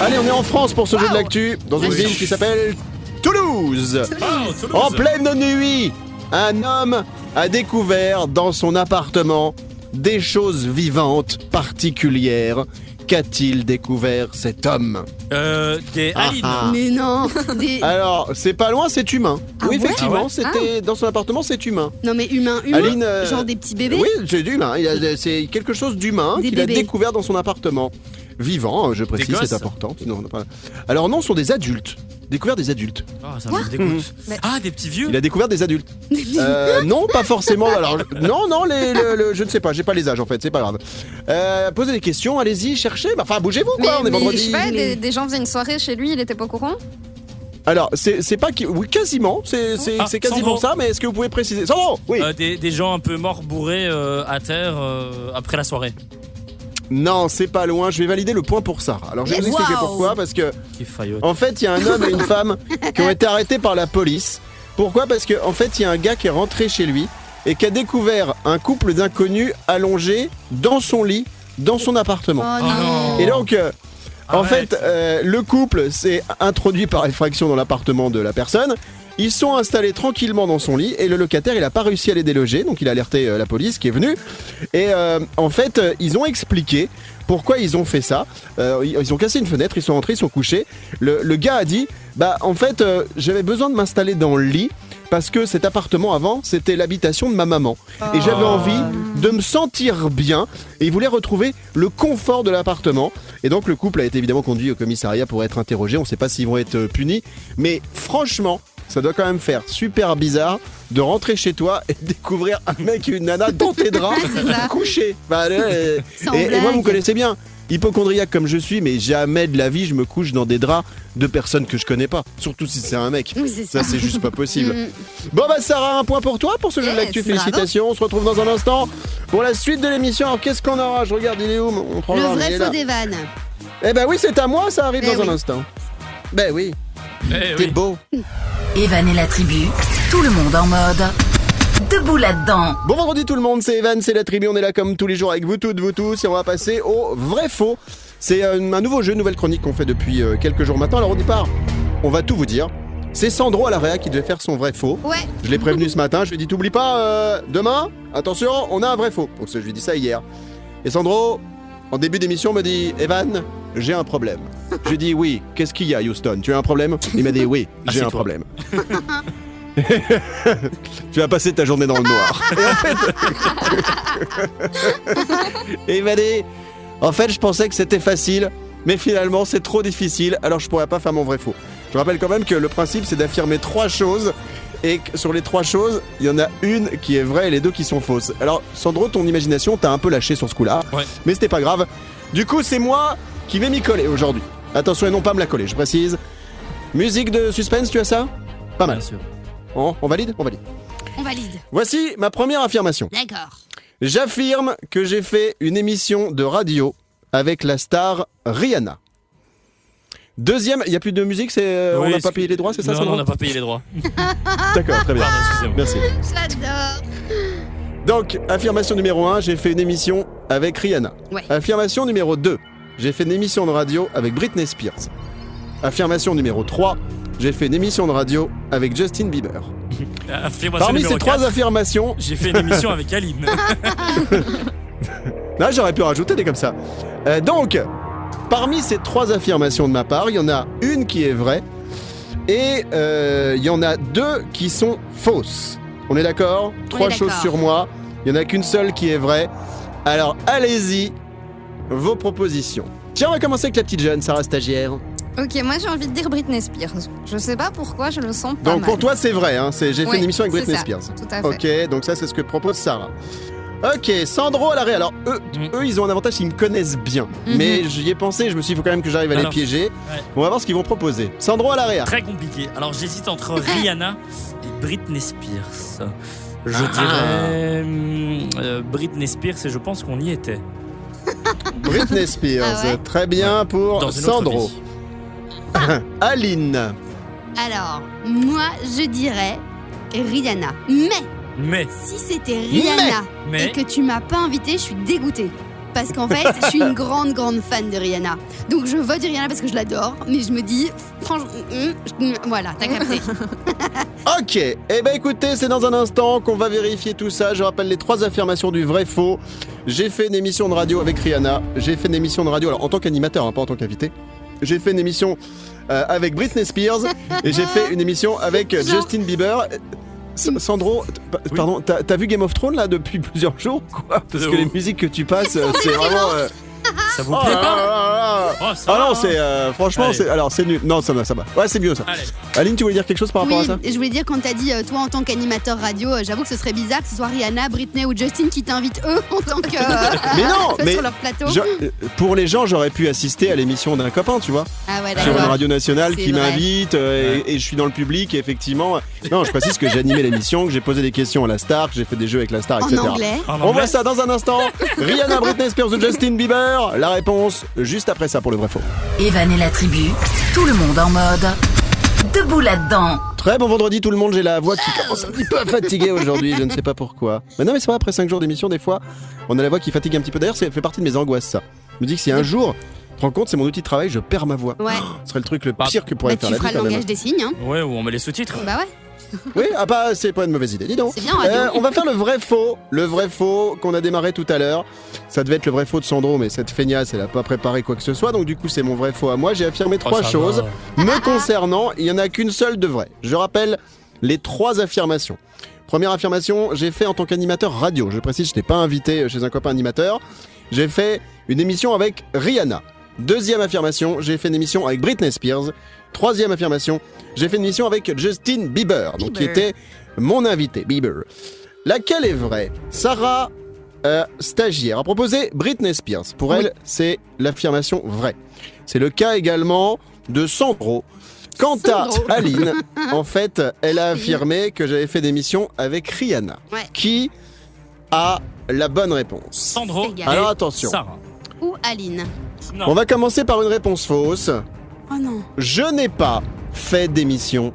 Allez, on est en France pour ce jeu de l'actu, dans une ville qui s'appelle Toulouse. Oh, Toulouse. En pleine nuit, un homme a découvert dans son appartement des choses vivantes particulières. Qu'a-t-il découvert cet homme Euh, des Ah, Aline. ah. Mais non. Des... Alors, c'est pas loin, c'est humain. Ah oui, ouais effectivement, Ah ouais c'était dans son appartement, c'est humain. Non mais humain, humain. Aline, euh, Genre des petits bébés. Oui, c'est humain. Il a- C'est quelque chose d'humain Des qu'il a bébés. découvert dans son appartement. Vivant, euh, je précise, c'est important. sinon on n'a pas- Alors non, ce sont des adultes. Découvert des adultes. Oh, ça me dégoûte. Mais- Ah, des petits vieux Il a découvert des adultes. Euh, non, pas forcément. Alors, non, non, les, le- le- je ne sais pas. J'ai pas les âges en fait. C'est pas grave. Euh, posez des questions. Allez-y, cherchez. Bah, Enfin, bougez-vous quoi. on est mais je vendredi. sais pas, des, des gens faisaient une soirée chez lui, il était pas au courant? Alors, c'est c'est pas qui. Oui, quasiment. C'est c'est- Ah, c'est quasiment ça. Mais est-ce que vous pouvez préciser? Sandro Oui. Euh, des, des gens un peu morts bourrés euh, à terre euh, après la soirée. Non, c'est pas loin. Je vais valider le point pour Sarah. Alors, je vais vous expliquer Wow. pourquoi. Parce que, Qui faillote. en fait, il y a un homme et une femme qui ont été arrêtés par la police. Pourquoi? Parce que, en fait, il y a un gars qui est rentré chez lui et qui a découvert un couple d'inconnus allongés dans son lit, dans son appartement. Oh non. Et donc, euh, en Arrête. fait, euh, le couple s'est introduit par effraction dans l'appartement de la personne. Ils sont installés tranquillement dans son lit et le locataire, il n'a pas réussi à les déloger, donc il a alerté euh, la police qui est venue. Et euh, en fait, euh, ils ont expliqué pourquoi ils ont fait ça. Euh, ils ils ont cassé une fenêtre, ils sont rentrés, ils sont couchés. Le, le gars a dit, bah en fait, euh, j'avais besoin de m'installer dans le lit parce que cet appartement avant, c'était l'habitation de ma maman. Et j'avais envie de me sentir bien. Et il voulait retrouver le confort de l'appartement. Et donc le couple a été évidemment conduit au commissariat pour être interrogé. On ne sait pas s'ils vont être euh, punis. Mais franchement, ça doit quand même faire super bizarre de rentrer chez toi et de découvrir un mec et une nana dans tes draps couchés. Bah, euh, et, et moi, vous me connaissez bien. Hypochondriaque comme je suis, mais jamais de la vie je me couche dans des draps de personnes que je connais pas. Surtout si c'est un mec. Oui, ça. Ça, c'est juste pas possible. Mm. Bon bah Sarah, un point pour toi pour ce jeu de l'actu. Félicitations. On se retrouve dans un instant pour la suite de l'émission. Alors qu'est-ce qu'on aura? Je regarde, il est où? Mon Le programme Il vrai faux des vannes. Eh ben oui, c'est à moi, ça arrive Ben dans un instant. Ben oui, Eh t'es oui. beau. Evan et la tribu, tout le monde en mode. Debout là-dedans. Bon vendredi tout le monde, c'est Evan, c'est la tribu, on est là comme tous les jours avec vous toutes, vous tous, et on va passer au vrai faux. C'est euh, un nouveau jeu, nouvelle chronique qu'on fait depuis euh, quelques jours maintenant. Alors au départ, on va tout vous dire. C'est Sandro à la réa qui devait faire son vrai faux. Ouais. Je l'ai prévenu ce matin, je lui ai dit t'oublies pas, euh, demain, attention, on a un vrai faux. Donc je lui ai dit ça hier. Et Sandro, en début d'émission, me dit Evan, j'ai un problème. Je lui ai dit oui, qu'est-ce qu'il y a Houston? Tu as un problème? Il m'a dit oui, j'ai un problème. tu vas passer ta journée dans le noir. Et en fait... Et il m'a dit en fait, je pensais que c'était facile, mais finalement, c'est trop difficile, alors je pourrais pas faire mon vrai faux. Je rappelle quand même que le principe, c'est d'affirmer trois choses. Et que sur les trois choses, il y en a une qui est vraie et les deux qui sont fausses. Alors, Sandro, ton imagination t'a un peu lâché sur ce coup-là. Ouais. Mais c'était pas grave. Du coup, c'est moi qui vais m'y coller aujourd'hui. Attention et non pas me la coller, je précise. Musique de suspense, tu as ça? Pas mal. Bien sûr. On, on valide? On valide. On valide. Voici ma première affirmation. D'accord. J'affirme que j'ai fait une émission de radio avec la star Rihanna. Deuxième, il n'y a plus de musique, c'est euh, on n'a pas payé les droits, c'est ça Non, on n'a pas payé les droits. D'accord, très bien. Pardon, excusez-moi. Merci. J'adore. Donc, affirmation numéro 1, j'ai fait une émission avec Rihanna. Ouais. Affirmation numéro 2, j'ai fait une émission de radio avec Britney Spears. Affirmation numéro 3, j'ai fait une émission de radio avec Justin Bieber. Affirmation Parmi ces trois 4, affirmations, j'ai fait une émission avec Aline. Là, j'aurais pu rajouter des comme ça. Euh, donc, parmi ces trois affirmations de ma part, il y en a une qui est vraie et euh, il y en a deux qui sont fausses. On est d'accord? Trois est choses sur moi. Il n'y en a qu'une seule qui est vraie. Alors, allez-y, vos propositions. Tiens, on va commencer avec la petite jeune, Sarah Stagiaire. Ok, moi j'ai envie de dire Britney Spears. Je sais pas pourquoi, je le sens pas Donc, mal. pour toi, c'est vrai. Hein, c'est- J'ai fait Oui, une émission avec Britney ça, Spears. Tout à fait. Ok, donc ça c'est ce que propose Sarah. Ok, Sandro à l'arrêt. Alors eux, Mm. eux, ils ont un avantage, ils me connaissent bien. Mhm. Mais j'y ai pensé, je me suis dit, il faut quand même que j'arrive à les piéger. ouais. On va voir ce qu'ils vont proposer. Sandro à l'arrêt. Très compliqué. Alors j'hésite entre Rihanna et Britney Spears. Je Ah. dirais euh, Britney Spears et je pense qu'on y était. Britney Spears. Ah ouais Très bien pour Dans Sandro. Aline. Alors, moi, je dirais Rihanna. Mais Mais, si c'était Rihanna mais, et que tu m'as pas invité, je suis dégoûtée. Parce qu'en fait, je suis une grande, grande fan de Rihanna. Donc je vote Rihanna parce que je l'adore. Mais je me dis, franchement, hum, hum, voilà, t'as capté. Ok, eh ben écoutez, c'est dans un instant qu'on va vérifier tout ça. Je rappelle les trois affirmations du vrai faux. J'ai fait une émission de radio avec Rihanna. J'ai fait une émission de radio, alors en tant qu'animateur, hein, pas en tant qu'invité. J'ai fait une émission euh, avec Britney Spears et j'ai fait une émission avec euh. Justin Bieber. Sandro, Oui. pardon, t'as vu Game of Thrones là depuis plusieurs jours quoi? Parce que les musiques que tu passes, euh, c'est vraiment. euh, ça vous oh plaît pas. Oh, ça Ah va, non, hein. c'est euh, franchement, Allez. c'est alors c'est nul. Non, ça va, ça va. Ouais, c'est mieux ça. Allez, Aline, tu voulais dire quelque chose par rapport à ça? et je voulais dire, quand t'as dit, euh, toi en tant qu'animateur radio, euh, j'avoue que ce serait bizarre que ce soit Rihanna, Britney ou Justin qui t'invitent eux en tant que. Mais non, mais sur leur plateau. Je- euh, pour les gens, j'aurais pu assister à l'émission d'un copain, tu vois, Ah ouais, sur une d'accord. radio nationale C'est qui vrai. m'invite euh, et, et je suis dans le public et effectivement. Non, je précise que j'ai animé l'émission, que j'ai posé des questions à la star, que j'ai fait des jeux avec la star, En etc. anglais. en On anglais voit ça dans un instant. Rihanna, Britney Spears ou Justin Bieber? La réponse juste après ça pour le vrai faux. Evan et la tribu, tout le monde en mode. Debout là-dedans. Très bon vendredi tout le monde, j'ai la voix qui commence un petit peu à fatiguer aujourd'hui, je ne sais pas pourquoi. Mais non mais c'est vrai, après 5 jours d'émission des fois, on a la voix qui fatigue un petit peu. D'ailleurs ça fait partie de mes angoisses ça. Je me dis que si un jour, tu te rends compte, c'est mon outil de travail, je perds ma voix. Ouais. Ce serait le truc le pire que Bah, pourrait tu faire la feras vie le quand même. langage des signes. Hein. Ouais, ou on met les sous-titres. Bah ouais. Oui, ah bah c'est pas une mauvaise idée, dis donc. C'est bien. Euh, on va faire le vrai faux, le vrai faux qu'on a démarré tout à l'heure. Ça devait être le vrai faux de Sandro, mais cette feignasse, elle a pas préparé quoi que ce soit, donc du coup c'est mon vrai faux à moi. J'ai affirmé Oh, trois choses va. me concernant. Il y en a qu'une seule de vraie. Je rappelle les trois affirmations. Première affirmation, j'ai fait en tant qu'animateur radio. Je précise, je n'étais pas invité chez un copain animateur. J'ai fait une émission avec Rihanna. Deuxième affirmation, j'ai fait une émission avec Britney Spears. Troisième affirmation, j'ai fait une émission avec Justin Bieber, donc qui était mon invité, Bieber. Laquelle est vraie? Sarah, euh, stagiaire, a proposé Britney Spears. Pour elle, c'est l'affirmation vraie. C'est le cas également de Sandro. Quant à. Aline, en fait, elle a affirmé que j'avais fait des missions avec Rihanna. Ouais. Qui a la bonne réponse? Sandro. Alors attention. Sarah. Ou Aline. Non. On va commencer par une réponse fausse. Oh non. Je n'ai pas fait d'émission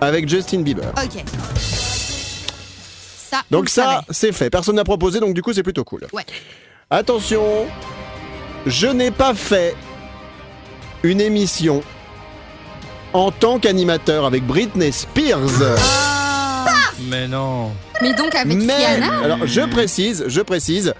avec Justin Bieber. Ok. Ça. Donc ça, savait. c'est fait. Personne n'a proposé, donc du coup, c'est plutôt cool. Ouais. Attention, je n'ai pas fait une émission en tant qu'animateur avec Britney Spears. Ah. Mais non. Mais donc avec Mais, Rihanna alors je précise, je précise.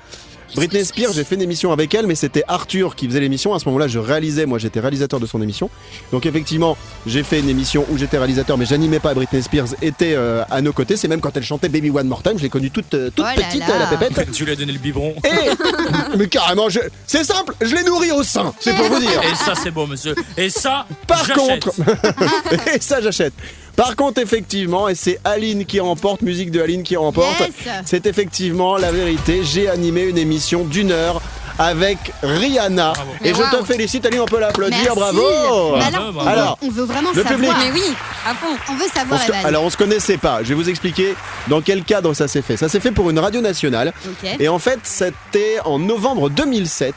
Britney Spears, j'ai fait une émission avec elle, mais c'était Arthur qui faisait l'émission. À ce moment-là, je réalisais, moi j'étais réalisateur de son émission. Donc effectivement, j'ai fait une émission où j'étais réalisateur, mais j'animais pas. Britney Spears était euh, à nos côtés. C'est même quand elle chantait Baby One More Time, je l'ai connue toute, euh, toute Oh là petite, là. la pépette. Tu lui as donné le biberon. Et mais carrément, je... c'est simple, je l'ai nourri au sein. C'est pour vous dire. Et ça, c'est beau, monsieur. Et ça, Par j'achète. contre, et ça j'achète. Par contre, effectivement, et c'est Aline qui remporte, musique de Aline qui remporte. Yes. C'est effectivement la vérité. J'ai animé une émission d'une heure avec Rihanna. Bravo. Et je te félicite, Aline, on peut l'applaudir, Merci. bravo. Alors, on, Alors, veut, on veut vraiment le savoir. public. Mais oui, à fond. On veut On savoir, alors on se connaissait pas. Je vais vous expliquer dans quel cadre ça s'est fait. Ça s'est fait pour une radio nationale. Et en fait, c'était en novembre 2007.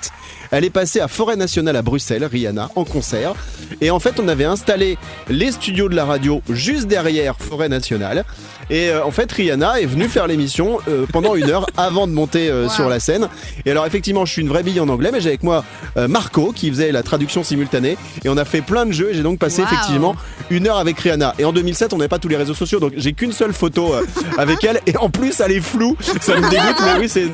Elle est passée à Forêt Nationale à Bruxelles, Rihanna, en concert. Et en fait, on avait installé les studios de la radio juste derrière Forêt Nationale. Et euh, en fait, Rihanna est venue faire l'émission euh, pendant une heure avant de monter euh, Wow. sur la scène. Et alors, effectivement, je suis une vraie bille en anglais, mais j'ai avec moi Marco qui faisait la traduction simultanée. Et on a fait plein de jeux. Et j'ai donc passé Wow. effectivement une heure avec Rihanna. Et en 2007, on n'avait pas tous les réseaux sociaux, donc j'ai qu'une seule photo avec elle. Et en plus, elle est floue. Ça me dégoûte, mais oui, c'est.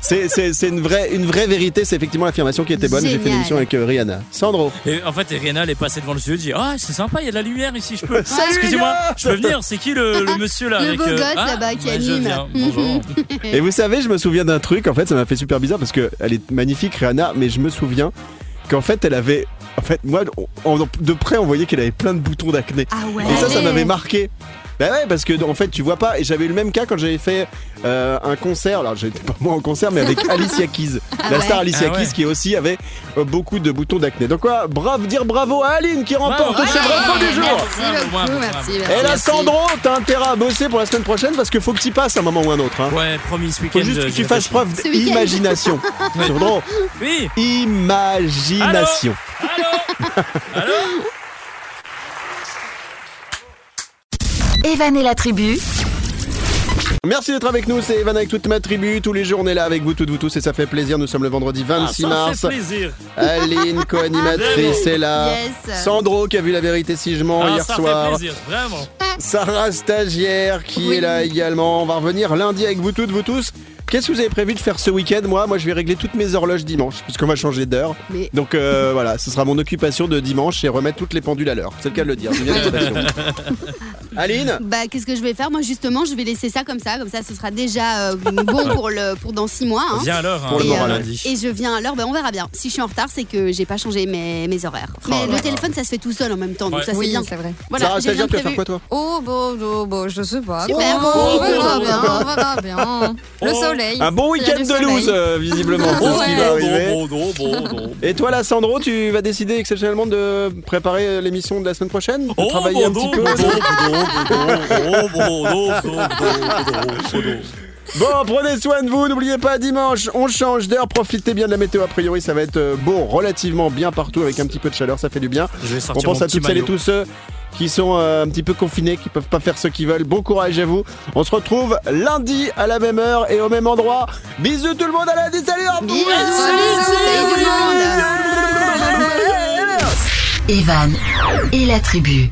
C'est, une, vraie, une vraie vérité, c'est effectivement l'affirmation qui était bonne. J'ai fait une émission avec euh, Rihanna. Sandro. Et en fait, Rihanna, elle est passée devant le studio et dit Ah, c'est sympa, il y a de la lumière ici, je peux. Excusez-moi, je peux venir C'est qui le, le monsieur là Le avec, beau euh, gosse, ah, là-bas, qui ouais, anime. Bonjour. Et vous savez, je me souviens d'un truc, en fait, ça m'a fait super bizarre parce qu'elle est magnifique, Rihanna, mais je me souviens qu'en fait, elle avait. En fait, moi, on- on- de près, on voyait qu'elle avait plein de boutons d'acné. Ah ouais. Et ça, ça m'avait marqué. Bah ouais, parce que en fait, tu vois pas. Et j'avais eu le même cas quand j'avais fait euh, un concert. Alors, j'étais pas moi en concert, mais avec Alicia Keys, la ouais. star Alicia Ah ouais. Keys, qui aussi avait euh, beaucoup de boutons d'acné. Donc quoi, bravo, dire bravo à Aline qui remporte Bravo. ce vrai faux du Merci jour. beaucoup, Bravo, bravo. merci, merci. Et là. Sandro, t'as intérêt à bosser pour la semaine prochaine parce qu'il faut que tu passes un moment ou un autre. Hein. Ouais, promis, ce week-end. Faut juste euh, que tu fasses preuve d'imagination. Sandro, Oui imagination. Allô? Allô? Evan et la tribu, Merci d'être avec nous, c'est Evan avec toute ma tribu. Tous les jours, on est là avec vous, toutes vous tous, et ça fait plaisir. Nous sommes le vendredi Ah, 26 ça mars. fait plaisir. Aline, co-animatrice, est là. Yes. Sandro qui a vu la vérité si je mens Ah, hier ça soir. fait plaisir, vraiment. Sarah stagiaire qui Oui. est là également. On va revenir lundi avec vous toutes, vous tous. Qu'est-ce que vous avez prévu de faire ce week-end Moi, moi, je vais régler toutes mes horloges dimanche, puisqu'on va changer d'heure. Mais- Donc euh, voilà, ce sera mon occupation de dimanche et remettre toutes les pendules à l'heure. C'est le cas de le dire. Aline? Bah, qu'est-ce que je vais faire? Moi, justement, je vais laisser ça comme ça. Comme ça, ce sera déjà euh, bon pour, le, pour dans six mois. hein. Viens à l'heure, hein, Pour le Et, moral, euh, lundi. et je viens à l'heure, bah, on verra bien. Si je suis en retard, c'est que j'ai pas changé mes, mes horaires. Mais là le là. téléphone, ça se fait tout seul en même temps, donc Ouais. ça c'est Oui, bien. c'est vrai. Voilà, Sarah j'ai rien stagiaire, tu vas faire prévu. quoi toi? Oh, bon, bon, bon, je sais pas. Super. Bon, Oh, on verra oh, bien, on verra bien. Le Oh. Soleil. Un bon week-end de loose, euh, visiblement. c'est ce qui Ouais. va arriver. Bon, bon, bon, bon, bon. Et toi là, Sandro, tu vas décider exceptionnellement de préparer euh, l'émission de la semaine prochaine De Oh, travailler un bon, petit bon, peu bon, bon, bon, bon, bon, bon, bon, bon, bon, bon, bon. Bon, prenez soin de vous. N'oubliez pas, dimanche, on change d'heure. Profitez bien de la météo. A priori, ça va être euh, beau, relativement bien partout, avec un petit peu de chaleur. Ça fait du bien. Je vais On sortir pense mon à petit toutes celles et maillot. tous ceux qui sont euh, un petit peu confinés, qui peuvent pas faire ce qu'ils veulent. Bon courage à vous. On se retrouve lundi à la même heure et au même endroit. Bisous tout le monde à lundi. Salut à tous. Bisous, bisous, salut tout le monde. Evan et la tribu.